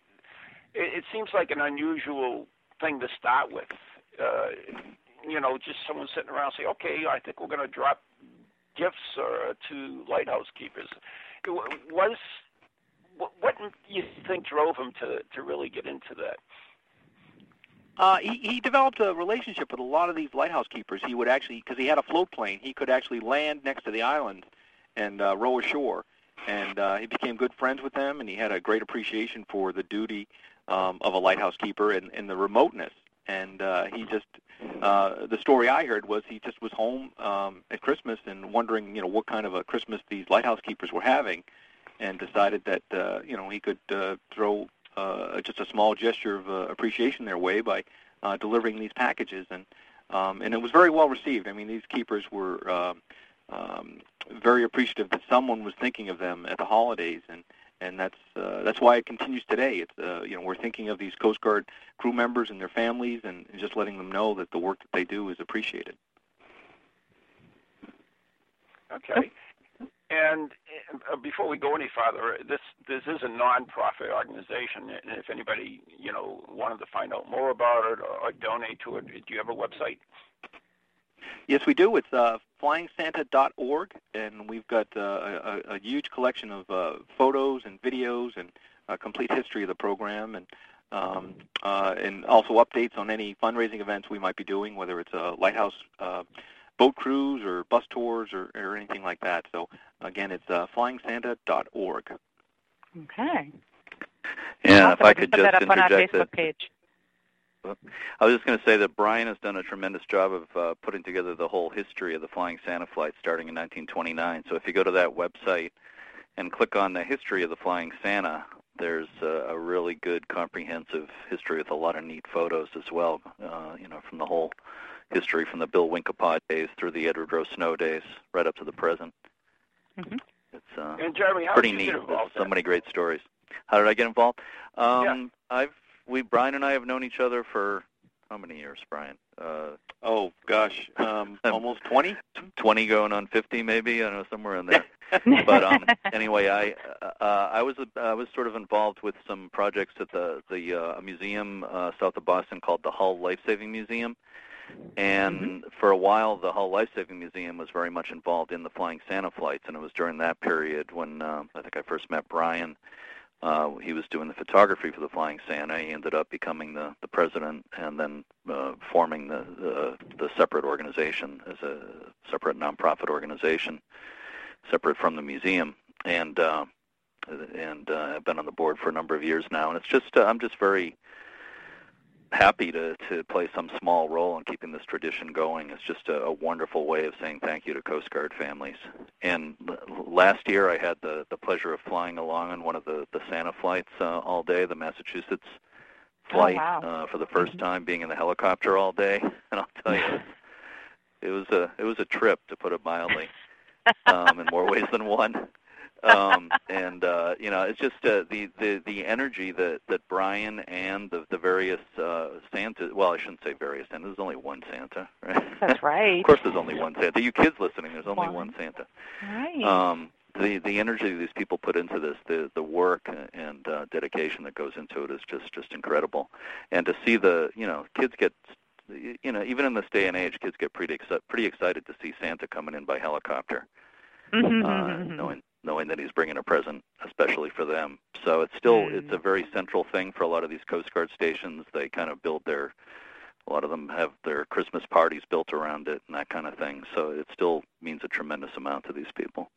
it, it seems like an unusual thing to start with. Uh, you know, just someone sitting around saying, "Okay, I think we're going to drop gifts uh, to lighthouse keepers." It was what, what you think drove him to to really get into that? Uh, he, he developed a relationship with a lot of these lighthouse keepers. He would actually, because he had a float plane, he could actually land next to the island and uh, row ashore. And uh, he became good friends with them, and he had a great appreciation for the duty um, of a lighthouse keeper and, and the remoteness. And uh, he just, uh, the story I heard was he just was home um, at Christmas and wondering, you know, what kind of a Christmas these lighthouse keepers were having, and decided that, uh, you know, he could uh, throw uh, just a small gesture of uh, appreciation their way by uh, delivering these packages, and um, and it was very well received. I mean, these keepers were um, um, very appreciative that someone was thinking of them at the holidays, and and that's uh, that's why it continues today. It's uh, you know we're thinking of these Coast Guard crew members and their families, and, and just letting them know that the work that they do is appreciated. Okay. And uh, before we go any farther, this this is a non-profit organization, and if anybody you know wanted to find out more about it or, or donate to it, do you have a website? Yes, we do. It's uh, flyingsanta.org, and we've got uh, a, a huge collection of uh, photos and videos and a complete history of the program, and um, uh, and also updates on any fundraising events we might be doing, whether it's a lighthouse uh, boat cruise or bus tours or, or anything like that. So again, it's uh, flyingsanta.org. Okay. Yeah, Awesome. if I could put just up on our interject Facebook that page. I was just going to say that Brian has done a tremendous job of uh, putting together the whole history of the Flying Santa flight starting in 1929. So if you go to that website and click on the history of the Flying Santa, there's a, a really good comprehensive history with a lot of neat photos as well, uh, you know, from the whole history from the Bill Wincapaw days through the Edward Rowe Snow days right up to the present. Mm-hmm. It's uh, and Jeremy, how pretty did you neat. get involved so many great stories. How did I get involved? Um, Yeah. I've we Brian and I have known each other for how many years, Brian? Uh, Oh gosh, um, almost 20. 20 going on 50 maybe. I don't know somewhere in there. but um, anyway, I uh, I was I was sort of involved with some projects at the the uh, museum uh, south of Boston called the Hull Life Saving Museum, and for a while the Hull Lifesaving Museum was very much involved in the Flying Santa flights, and it was during that period when uh, I think I first met Brian. Uh, he was doing the photography for the Flying Santa. He ended up becoming the, the president and then uh, forming the, the the separate organization as a separate nonprofit organization separate from the museum, and uh, and uh, I've been on the board for a number of years now, and it's just uh, I'm just very happy to to play some small role in keeping this tradition going. It's just a, a wonderful way of saying thank you to Coast Guard families. And l- last year, I had the the pleasure of flying along on one of the the Santa flights uh, all day, the Massachusetts flight, wow. uh, for the 1st time, being in the helicopter all day, and I'll tell you. It was a it was a trip to put it mildly um, in more ways than one. Um, and uh, you know, it's just uh, the the the energy that that Brian and the the various uh, Santa. Well, I shouldn't say various Santa. There's only one Santa, right? That's right. of course, there's only one Santa. You kids listening, there's only One. one Santa. Right. Um, the the energy these people put into this, the the work and uh, dedication that goes into it is just just incredible. And to see the you know kids get you know even in this day and age, kids get pretty exci- pretty excited to see Santa coming in by helicopter Mhm, uh, mhm, mhm. knowing knowing that he's bringing a present, especially for them. So it's still Mm. it's a very central thing for a lot of these Coast Guard stations. They kind of build their a lot of them have their Christmas parties built around it and that kind of thing. So it still means a tremendous amount to these people.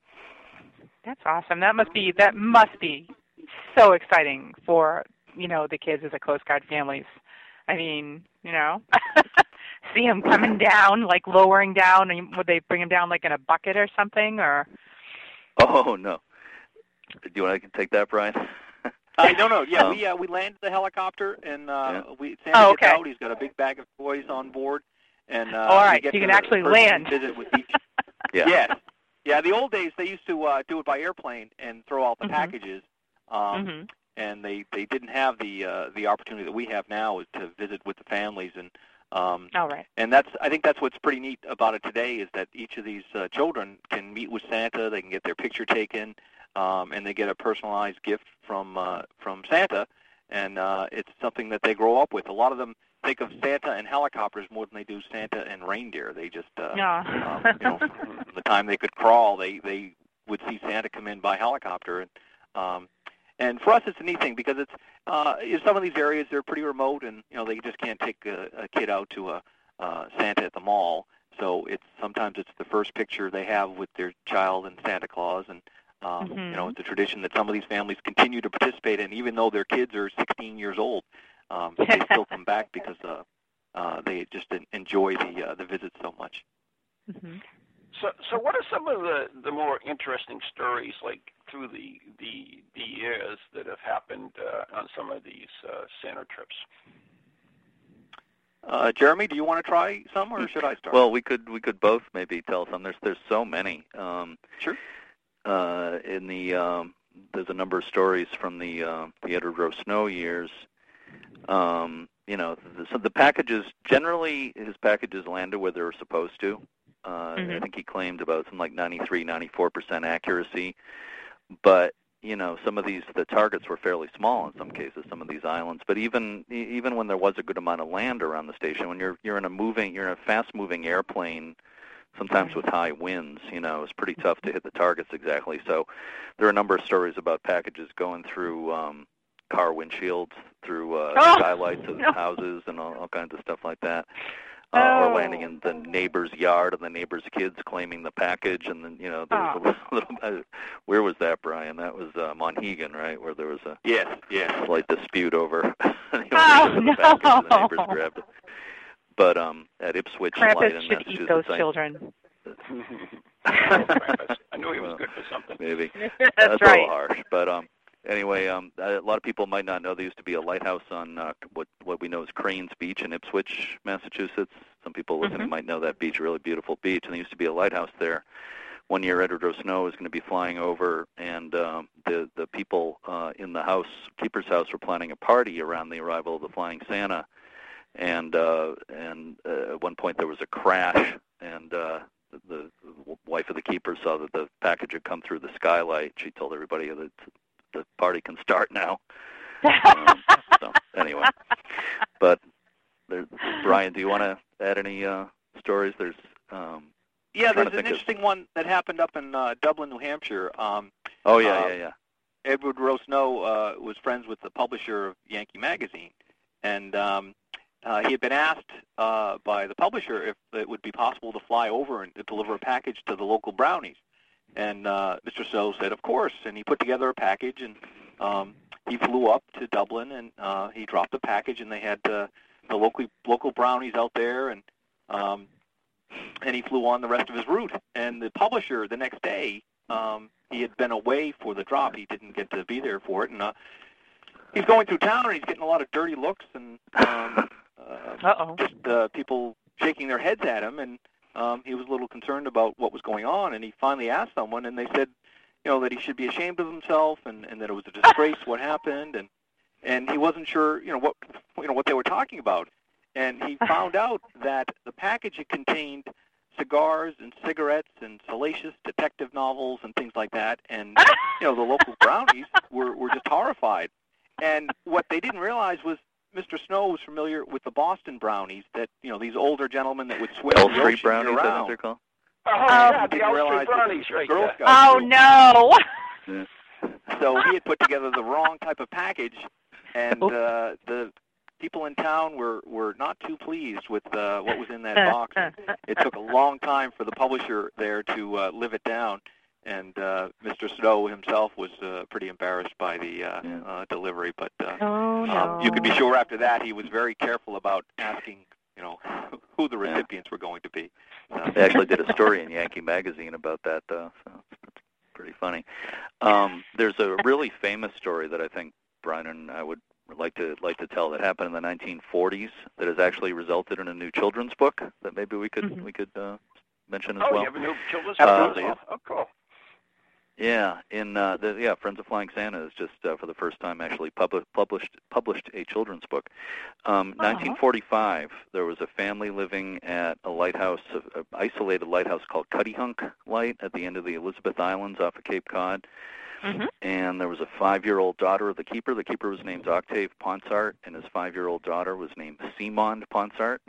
That's awesome. That must be that must be so exciting for you know the kids as a Coast Guard families. I mean, you know, see them coming down, like lowering down, and would they bring them down like in a bucket or something, or? Oh no! Do you want to take that, Brian? Uh, no, no, yeah, Um, we uh, we landed the helicopter and uh, Yeah. we Santa Oh, gets out. He's got a big bag of toys on board, and uh, Oh, all we you can the actually personal land. Visit with each. Yeah. Yes. Yeah, the old days they used to uh, do it by airplane and throw out the Mhm. packages. Um, Mhm. and they they didn't have the uh, the opportunity that we have now is to visit with the families and um, All right. and that's I think that's what's pretty neat about it today is that each of these uh, children can meet with Santa, they can get their picture taken, um, and they get a personalized gift from uh, from Santa, and uh, it's something that they grow up with. A lot of them think of Santa and helicopters more than they do Santa and reindeer. They just uh, Yeah. um, you know, from the time they could crawl, they they would see Santa come in by helicopter, and um, and for us, it's a neat thing because it's uh, in some of these areas they're pretty remote, and you know they just can't take a, a kid out to a uh, Santa at the mall. So it's sometimes it's the first picture they have with their child and Santa Claus, and um, you know Mhm. it's a tradition that some of these families continue to participate in, even though their kids are 16 years old. Um, they still come back because uh, uh, they just enjoy the uh, the visit so much. Mhm. So, so what are some of the, the more interesting stories, like through the the, the years that have happened uh, on some of these uh, Santa trips? Uh, Jeremy, do you want to try some, or should I start? Well, we could we could both maybe tell some. There's there's so many. Um, Sure. Uh, in the um, there's a number of stories from the uh, the Edward Rowe Snow years. Um, you know, the, so the packages generally his packages landed where they were supposed to. Uh, I Mhm. think he claimed about something like 93, 94 percent accuracy. But you know, some of these the targets were fairly small in some cases. Some of these islands, but even even when there was a good amount of land around the station, when you're you're in a moving you're in a fast moving airplane, sometimes with high winds, you know, it's pretty tough to hit the targets exactly. So there are a number of stories about packages going through um, car windshields, through uh, Oh, skylights of no. houses, and all, all kinds of stuff like that. Uh, Oh. or landing in the neighbor's yard and the neighbor's kids claiming the package, and then you know there was a little, little. Where was that, Brian? That was uh, Monhegan, right? Where there was a Yes, yes. slight dispute over you know, Oh, the package, and the neighbors grabbed it. But um, at Ipswich Light Krampus in should eat those I- children. I knew he was good for something. maybe. That's That's a little harsh, but um, anyway, um, a lot of people might not know there used to be a lighthouse on uh, what what we know as Cranes Beach in Ipswich, Massachusetts. Some people listening Mhm. might know that beach, really beautiful beach, and there used to be a lighthouse there. One year, Edward Rowe Snow was going to be flying over, and um, the the people uh, in the house, keeper's house, were planning a party around the arrival of the Flying Santa. And uh, and uh, at one point there was a crash, and uh, the, the wife of the keeper saw that the package had come through the skylight. She told everybody that the party can start now. Um, so anyway, but there, Brian, do you want to add any uh, stories? There's um, Yeah, there's an think of- interesting one that happened up in uh, Dublin, New Hampshire. Um, oh yeah, Uh, yeah, yeah. Edward Rowe Snow uh, was friends with the publisher of Yankee Magazine, and um, uh, he had been asked uh, by the publisher if it would be possible to fly over and deliver a package to the local brownies. And uh, Mr. Snow said, of course, and he put together a package, and um, he flew up to Dublin, and uh, he dropped the package, and they had uh, the local local brownies out there, and um, and he flew on the rest of his route. And the publisher the next day um, he had been away for the drop. He didn't get to be there for it, and uh, he's going through town and he's getting a lot of dirty looks and um, uh, Uh-oh. just uh, people shaking their heads at him. And um, he was a little concerned about what was going on. And he finally asked someone, and they said, you know, that he should be ashamed of himself and, and that it was a disgrace what happened. And and he wasn't sure, you know, what you know what they were talking about. And he found out that the package had contained cigars and cigarettes and salacious detective novels and things like that. And you know, the local brownies were were just horrified. And what they didn't realize was Mr. Snow was familiar with the Boston brownies that you know these older gentlemen that would swim L the Street brownies, I think they're called. Oh, Oh, yeah, the didn't L Street brownies, right Girl Oh were- no. So he had put together the wrong type of package, and uh, the people in town were were not too pleased with uh, what was in that box. It took a long time for the publisher there to uh, live it down, and uh, Mr. Snow himself was uh, pretty embarrassed by the uh, Yeah. uh, delivery. But uh, Oh no. um, you could be sure after that he was very careful about asking, you know, who the Yeah. recipients were going to be. So, They actually did a story in Yankee Magazine about that, though. So it's pretty funny. Um, there's a really famous story that I think Brian and I would like to like to tell that happened in the 1940s that has actually resulted in a new children's book that maybe we could Mhm. we could uh, mention as Oh, well. you have a new children's Absolutely. book? Oh, cool. Yeah, in uh, the yeah, Friends of Flying Santa is just uh, for the first time actually publi- published published a children's book. Um, Aw. 1945, there was a family living at a lighthouse, an isolated lighthouse called Cuttyhunk Light at the end of the Elizabeth Islands off of Cape Cod. Mhm. And there was a five-year-old daughter of the keeper. The keeper was named Octave Ponsart, and his five-year-old daughter was named Seamond Ponsart,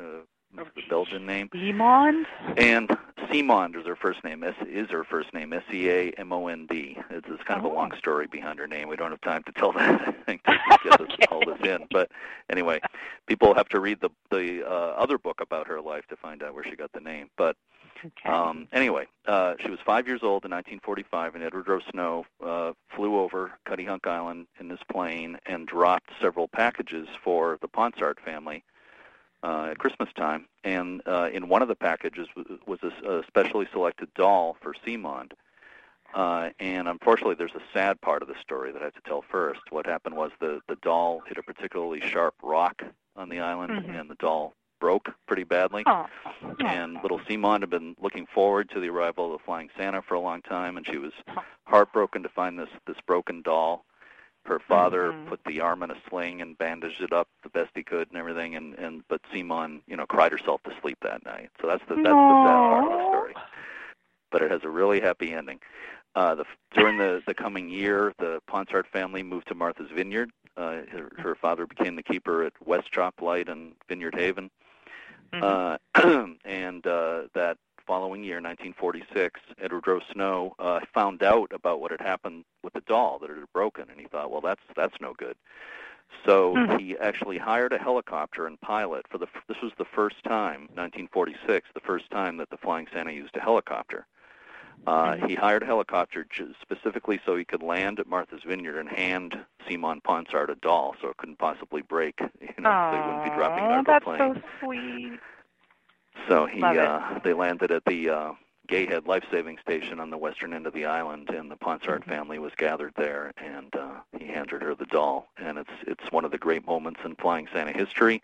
the Belgian name. Demons? And Seamond is her first name. S is her first name. S E A M O N D. It's, it's kind of Oh. a long story behind her name. We don't have time to tell that. I think to get this, all this in. But anyway, people have to read the the uh, other book about her life to find out where she got the name. But Okay. um, anyway, uh, she was five years old in 1945, and Edward Rowe Snow uh, flew over Cuttyhunk Island in his plane and dropped several packages for the Ponsart family uh, at Christmas time. And uh, in one of the packages was, was a, a specially selected doll for Seamond. Uh, and unfortunately, there's a sad part of the story that I have to tell first. What happened was the, the doll hit a particularly sharp rock on the island, Mhm. and the doll broke pretty badly. Oh. And little Seamond had been looking forward to the arrival of the Flying Santa for a long time, and she was heartbroken to find this this broken doll. Her father Mhm. put the arm in a sling and bandaged it up the best he could and everything, and and but Seamond, you know, cried herself to sleep that night. So that's the that's the sad part of the story. But it has a really happy ending. Uh, the, during the, the coming year, the Ponsart family moved to Martha's Vineyard. Uh, her, her father became the keeper at West Chop Light and Vineyard Haven. Mhm. Uh, and uh, that following year, 1946, Edward Rowe Snow uh, found out about what had happened with the doll that it had broken, and he thought, well, that's that's no good. So Mhm. he actually hired a helicopter and pilot for the. This was the first time, 1946, the first time that the Flying Santa used a helicopter. Uh, Mhm. He hired a helicopter specifically so he could land at Martha's Vineyard and hand Seamond Ponsart a doll, so it couldn't possibly break. You know, they wouldn't be dropping Aw, out of that's plane. so sweet. So he, uh, they landed at the uh, Gayhead Life Saving Station on the western end of the island, and the Ponsart Mhm. family was gathered there, and uh, he handed her the doll. And it's it's one of the great moments in Flying Santa history.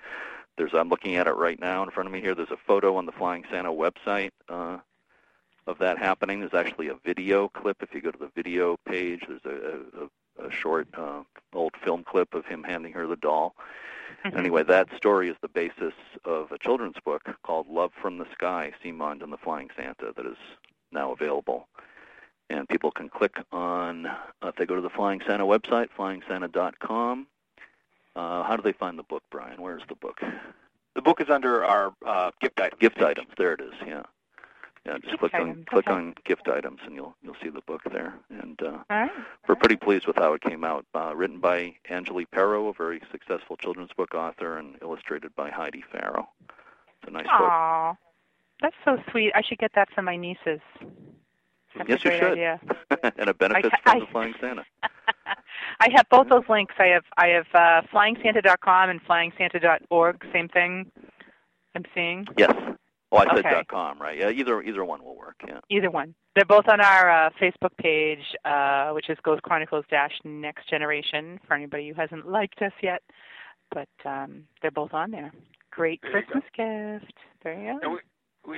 There's I'm looking at it right now in front of me here. There's a photo on the Flying Santa website uh, of that happening. There's actually a video clip. If you go to the video page, there's a, a, a short uh, old film clip of him handing her the doll. Mhm. Anyway, that story is the basis of a children's book called Love from the Sky, Seamond and the Flying Santa, that is now available. And people can click on, uh, if they go to the Flying Santa website, flyingsanta.com. Uh, how do they find the book, Brian? Where's the book? The book is under our uh, gift items. Gift page. items. There it is. Yeah. Yeah. Just Gift click on click okay. on gift items, and you'll you'll see the book there. And uh, right. we're pretty pleased with how it came out. Uh, written by Angelique Perro, a very successful children's book author, and illustrated by Heidi Farrow. It's a nice book. Aw, that's so sweet. I should get that for my nieces. That's yes, you should. idea. and it benefits I- from I- the Flying Santa. I have both those links. I have I have uh, flyingsanta.com and flyingsanta.org. Same thing. I'm seeing Yes. Oh, I said Okay. dot .com, right? Yeah, either either one will work. Yeah. either one. They're both on our uh, Facebook page, uh, which is Ghost Chronicles Dash Next Generation. For anybody who hasn't liked us yet, but um, they're both on there. Great There Christmas gift. There you go. And we,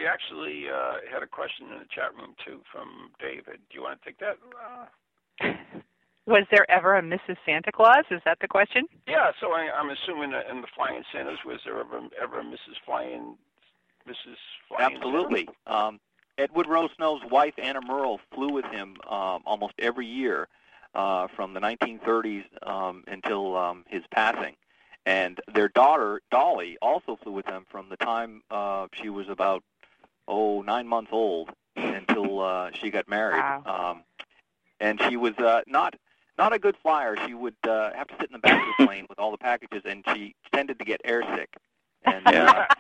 we actually uh, had a question in the chat room too from David. Do you want to take that? Uh, Was there ever a Mrs. Santa Claus? Is that the question? yeah. So I, I'm assuming that in the Flying Santas, was there ever ever a Mrs. Flying, Mrs. Flying? Absolutely. Um, Edward Rowe Snow's wife, Anna-Myrle, flew with him um, almost every year uh, from the 1930s um, until um, his passing. And their daughter, Dolly, also flew with them from the time uh, she was about, oh, nine months old until uh, she got married. Wow. Um, and she was uh, not not a good flyer. She would uh, have to sit in the back of the plane with all the packages, and she tended to get airsick. And Yeah. uh,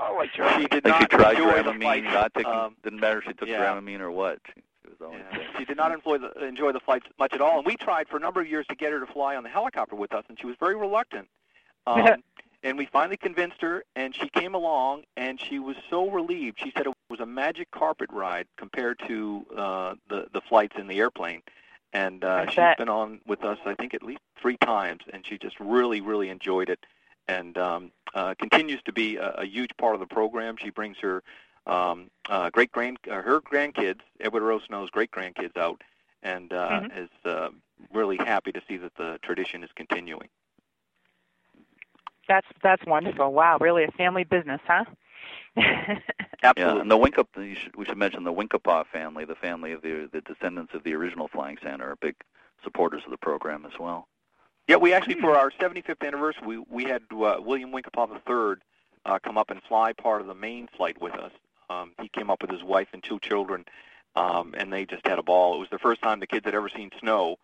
I like she Charlie. did Like not she tried enjoy the Dramamine, flight. not taking, Um, didn't matter if she took yeah. Dramamine or what. She, she was always Yeah. sick. She did not enjoy the enjoy the flights much at all, and we tried for a number of years to get her to fly on the helicopter with us, and she was very reluctant. Um, and we finally convinced her, and she came along, and she was so relieved. She said it was a magic carpet ride compared to uh, the the flights in the airplane. And uh, I she's bet. been on with us, I think, at least three times, and she just really, really enjoyed it, and um, uh, continues to be a, a huge part of the program. She brings her um, uh, great grand uh, her grandkids, Edward Rowe Snow's great grandkids out, and uh, Mhm. is uh, really happy to see that the tradition is continuing. That's that's wonderful. Wow, really a family business, huh? Absolutely. Yeah, and the Wincap, you should, we should mention the Wincapaw family, the family of the the descendants of the original Flying Santa, are big supporters of the program as well. Yeah, we actually for our 75th anniversary, we we had uh, William Wincapaw III uh, come up and fly part of the main flight with us. Um, he came up with his wife and two children, um, and they just had a ball. It was the first time the kids had ever seen snow,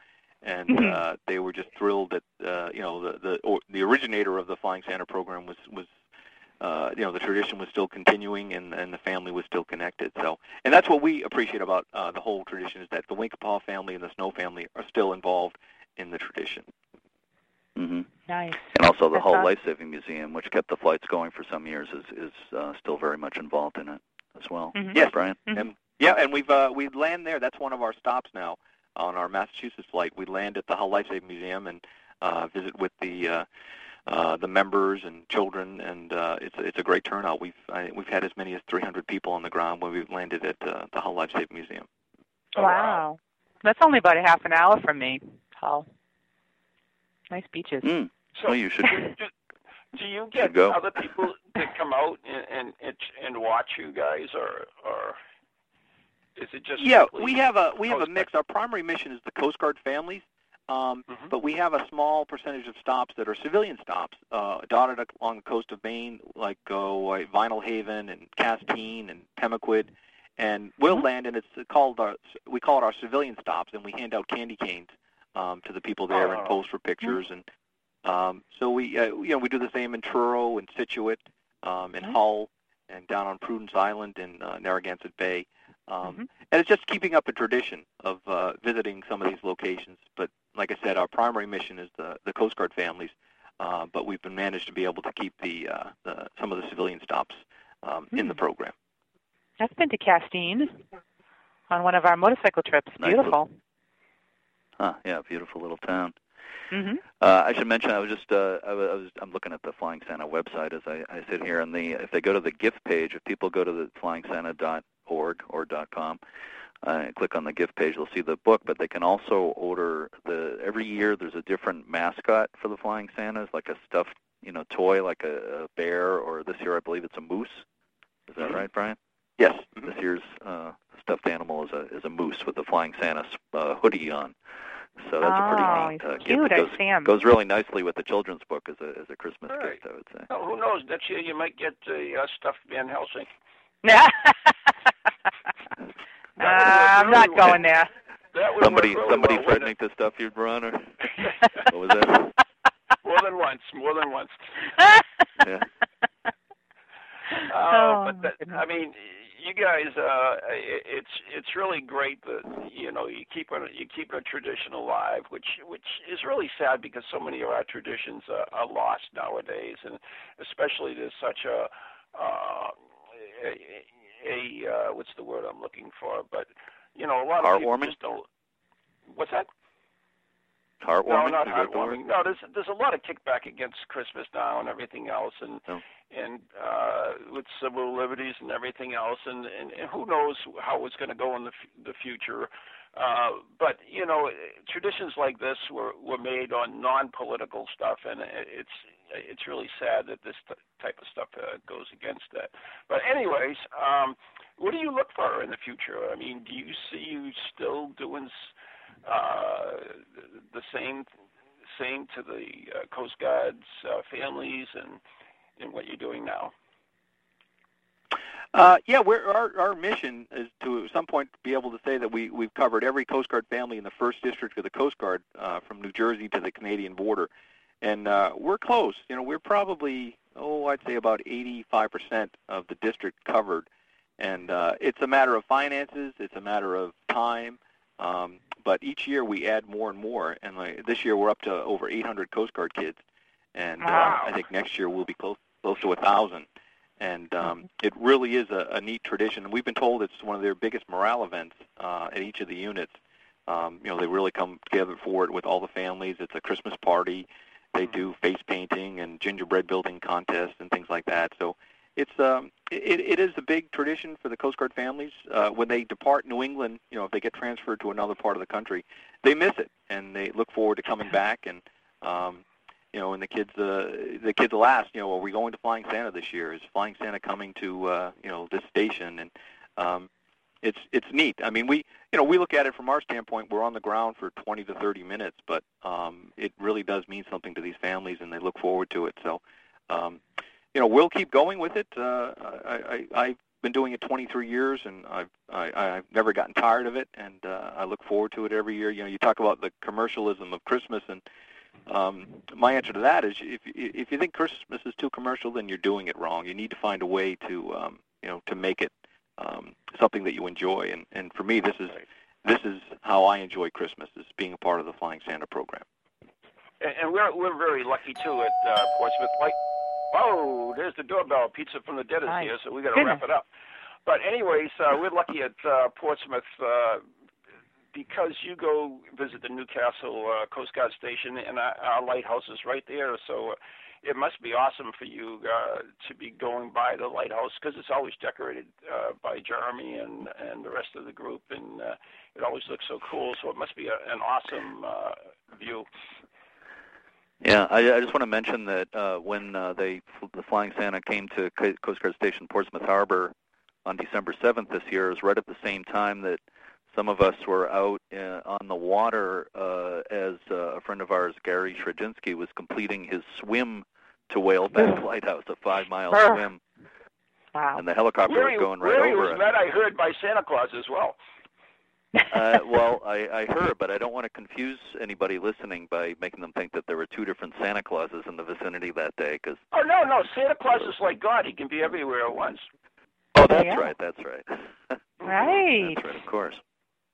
and Mhm. uh, they were just thrilled that uh, you know the the or, the originator of the Flying Santa program was was. Uh, you know the tradition was still continuing and, and the family was still connected. So, and that's what we appreciate about uh, the whole tradition is that the Wincapaw family and the Snow family are still involved in the tradition. Hmm nice. And also the That's Hull awesome. Life Saving Museum, which kept the flights going for some years, is is uh, still very much involved in it as well. Mhm. Yes. Brian. Mhm. And yeah, and we've uh, we land there. That's one of our stops now on our Massachusetts flight. We land at the Hull Life Saving Museum and uh, visit with the uh, uh, the members and children, and uh, it's it's a great turnout. We've I, we've had as many as 300 people on the ground when we've landed at uh, the Hull Life Saving Museum. Oh, wow. That's only about a half an hour from me, Hull. Nice beaches. Mm. So Well, you should. do, do you get go. other people that come out and and and, and watch you guys, or or is it just Yeah, we have a we have a mix. Our primary mission is the Coast Guard families. Um, Mhm. But we have a small percentage of stops that are civilian stops, uh, dotted along the coast of Maine, like oh, uh, Vinalhaven and Castine and Pemaquid, and we'll Mhm. land, and it's called our we call it our civilian stops, and we hand out candy canes um, to the people there Oh. and pose for pictures, and Um, so we, uh, you know, we do the same in Truro and Scituate, um, in Nice. Hull, and down on Prudence Island in uh, Narragansett Bay. Um, Mhm. And it's just keeping up a tradition of uh, visiting some of these locations. But like I said, our primary mission is the, the Coast Guard families. Uh, but we've been managed to be able to keep the, uh, the some of the civilian stops um, in the Hmm. program. I've been to Castine on one of our motorcycle trips. Nice. Huh, yeah, beautiful little town. hmm Uh, I should mention, I was just, uh, I was, I was, I'm looking at the Flying Santa website as I, I sit here, and the if they go to the gift page, if people go to the flyingsanta.org or .com, uh, and click on the gift page, they'll see the book. But they can also order the every year. There's a different mascot for the Flying Santas, like a stuffed, you know, toy, like a, a bear, or this year I believe it's a moose. Is that Mhm. right, Brian? Yes. Mhm. This year's uh, stuffed animal is a is a moose with the Flying Santa uh, hoodie on. So that's a oh, pretty neat he's uh, gift. cute. It goes, I see him. goes really nicely with the children's book as a as a Christmas All right. gift, I would say. Oh, who knows? Next year you might get a uh, stuffed Van Helsing. Uh, I'm not going there. That Somebody really somebody well, threatening to stuff you, Ron, or what was that? more than once. More than once. Yeah. Uh, Oh, but that. I mean, you guys, uh, it, it's it's really great that you know you keep a, you keep a tradition alive, which which is really sad because so many of our traditions are, are lost nowadays, and especially there's such a uh, a, a uh, what's the word I'm looking for? But you know, a lot of people just don't. What's that? Heartwarming? No, not is that the word? heartwarming. No, there's there's a lot of kickback against Christmas now and everything else, and Oh. and uh, with civil liberties and everything else, and and, and who knows how it's going to go in the f- the future. Uh, but you know, traditions like this were were made on non-political stuff, and it's it's really sad that this t- type of stuff uh, goes against that. But anyways, um, what do you look for in the future? I mean, do you see you still doing s- uh, the same same to the uh, Coast Guard's uh, families and and what you're doing now? Uh, yeah, our our mission is to at some point be able to say that we we've covered every Coast Guard family in the first district of the Coast Guard, uh, from New Jersey to the Canadian border, and uh, we're close. You know, we're probably oh, I'd say about 85% of the district covered, and uh, it's a matter of finances, it's a matter of time. Um, but each year we add more and more, and like, this year we're up to over 800 Coast Guard kids, and Wow. uh, I think next year we'll be close close to a thousand and um, it really is a, a neat tradition. We've been told it's one of their biggest morale events uh, at each of the units. Um, you know, they really come together for it with all the families. It's a Christmas party. They do face painting and gingerbread building contests and things like that. So it's um, it, it is a big tradition for the Coast Guard families. Uh, when they depart New England, you know, if they get transferred to another part of the country, they miss it and they look forward to coming back and. Um, you know, and the kids, uh, the kids will ask, you know, are we going to Flying Santa this year? Is Flying Santa coming to, uh, you know, this station? And um, it's it's neat. I mean, we, you know, we look at it from our standpoint. We're on the ground for 20 to 30 minutes, but um, it really does mean something to these families, and they look forward to it. So, um, you know, we'll keep going with it. Uh, I, I, I've been doing it 23 years, and I've I, I've never gotten tired of it, and uh, I look forward to it every year. You know, you talk about the commercialism of Christmas, and um, my answer to that is if if you think Christmas is too commercial, then you're doing it wrong. You need to find a way to um, you know to make it um, something that you enjoy. And, and for me, this is this is how I enjoy Christmas is being a part of the Flying Santa program. And, and we're we're very lucky too at uh, Portsmouth. Like, oh, there's the doorbell. Pizza from the dead is Nice. here, so we got to wrap it up. But anyways, uh, we're lucky at uh, Portsmouth uh, because you go visit the Newcastle uh, Coast Guard station, and our, our lighthouse is right there. So uh, it must be awesome for you uh, to be going by the lighthouse because it's always decorated uh, by Jeremy and and the rest of the group, and uh, it always looks so cool. So it must be a, an awesome uh, view. Yeah, I, I just want to mention that uh, when uh, they the Flying Santa came to Coast Guard Station Portsmouth Harbor on December 7th this year, it was right at the same time that some of us were out uh, on the water uh, as uh, a friend of ours, Gary Shrajinsky, was completing his swim to Whaleback Lighthouse, a five-mile swim, Wow. and the helicopter Where was going right he over was it. met, I heard by Santa Claus as well. uh, well, I, I heard, but I don't want to confuse anybody listening by making them think that there were two different Santa Clauses in the vicinity that day. Cause... Oh no, no, Santa Claus is like God; he can be everywhere at once. Oh, that's yeah. right. That's right. right. That's right. Of course.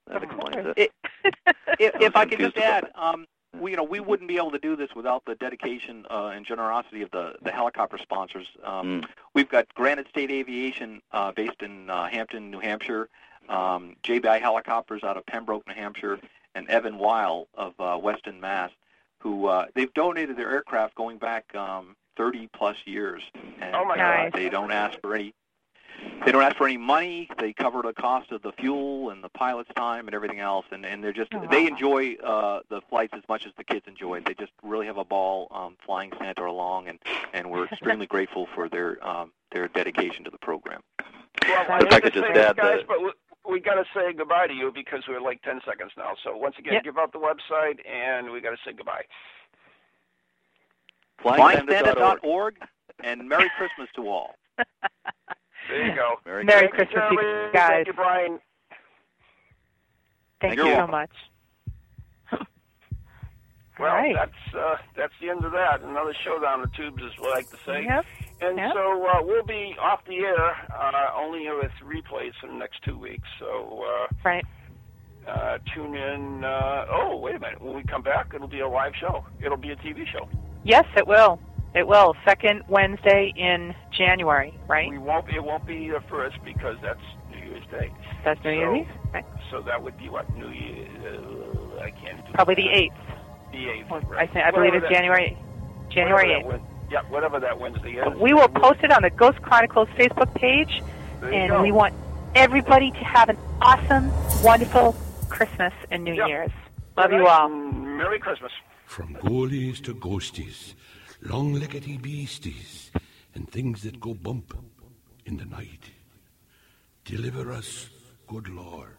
That of explains course. it. if, if I could just add, um, we, you know, we wouldn't be able to do this without the dedication uh, and generosity of the, the helicopter sponsors. Um, Mm. We've got Granite State Aviation uh, based in uh, Hampton, New Hampshire, um, JBI Helicopters out of Pembroke, New Hampshire, and Evan Weil of uh, Weston, Mass, who uh, they've donated their aircraft going back um, 30 plus years, and Oh, my God. uh, they don't ask for any. They don't ask for any money. They cover the cost of the fuel and the pilot's time and everything else, and and they're just Oh, they enjoy uh, the flights as much as the kids enjoy it. They just really have a ball um, flying Santa along, and and we're extremely grateful for their um, their dedication to the program. Well, If I I hate could just add guys, that- but we, we got to say goodbye to you because we're like 10 seconds now. So once again, Yep. give out the website, and we got to say goodbye. FlyingSanta.org. FlyingSanta.org, and Merry Christmas to all. There you go. Merry Merry Thank Christmas, you guys. Thank you, Brian. Thank You're you so much. Well, All right. that's uh, that's the end of that. Another show down the tubes, as we like to say. Yep. And Yep. so uh, we'll be off the air uh, only with replays in the next two weeks. So uh, Right. uh, tune in. Uh, oh, wait a minute. When we come back, it'll be a live show. It'll be a TV show. Yes, it will. It will. Second Wednesday in January, right? We won't. It won't be the first because that's New Year's Day. That's New so- Year's Eve. Right. So that would be what New Year. Uh, I can't do Probably that. the eighth. The eighth. I right. think I believe it's January January eighth. Yeah, whatever that Wednesday is. We will post it on the Ghost Chronicles Facebook page, and go. we want everybody to have an awesome, wonderful Christmas and New Yep. Year's. Love Good you all. Merry Christmas. From ghoulies to ghosties, long leggedy beasties, and things that go bump in the night. Deliver us, good Lord.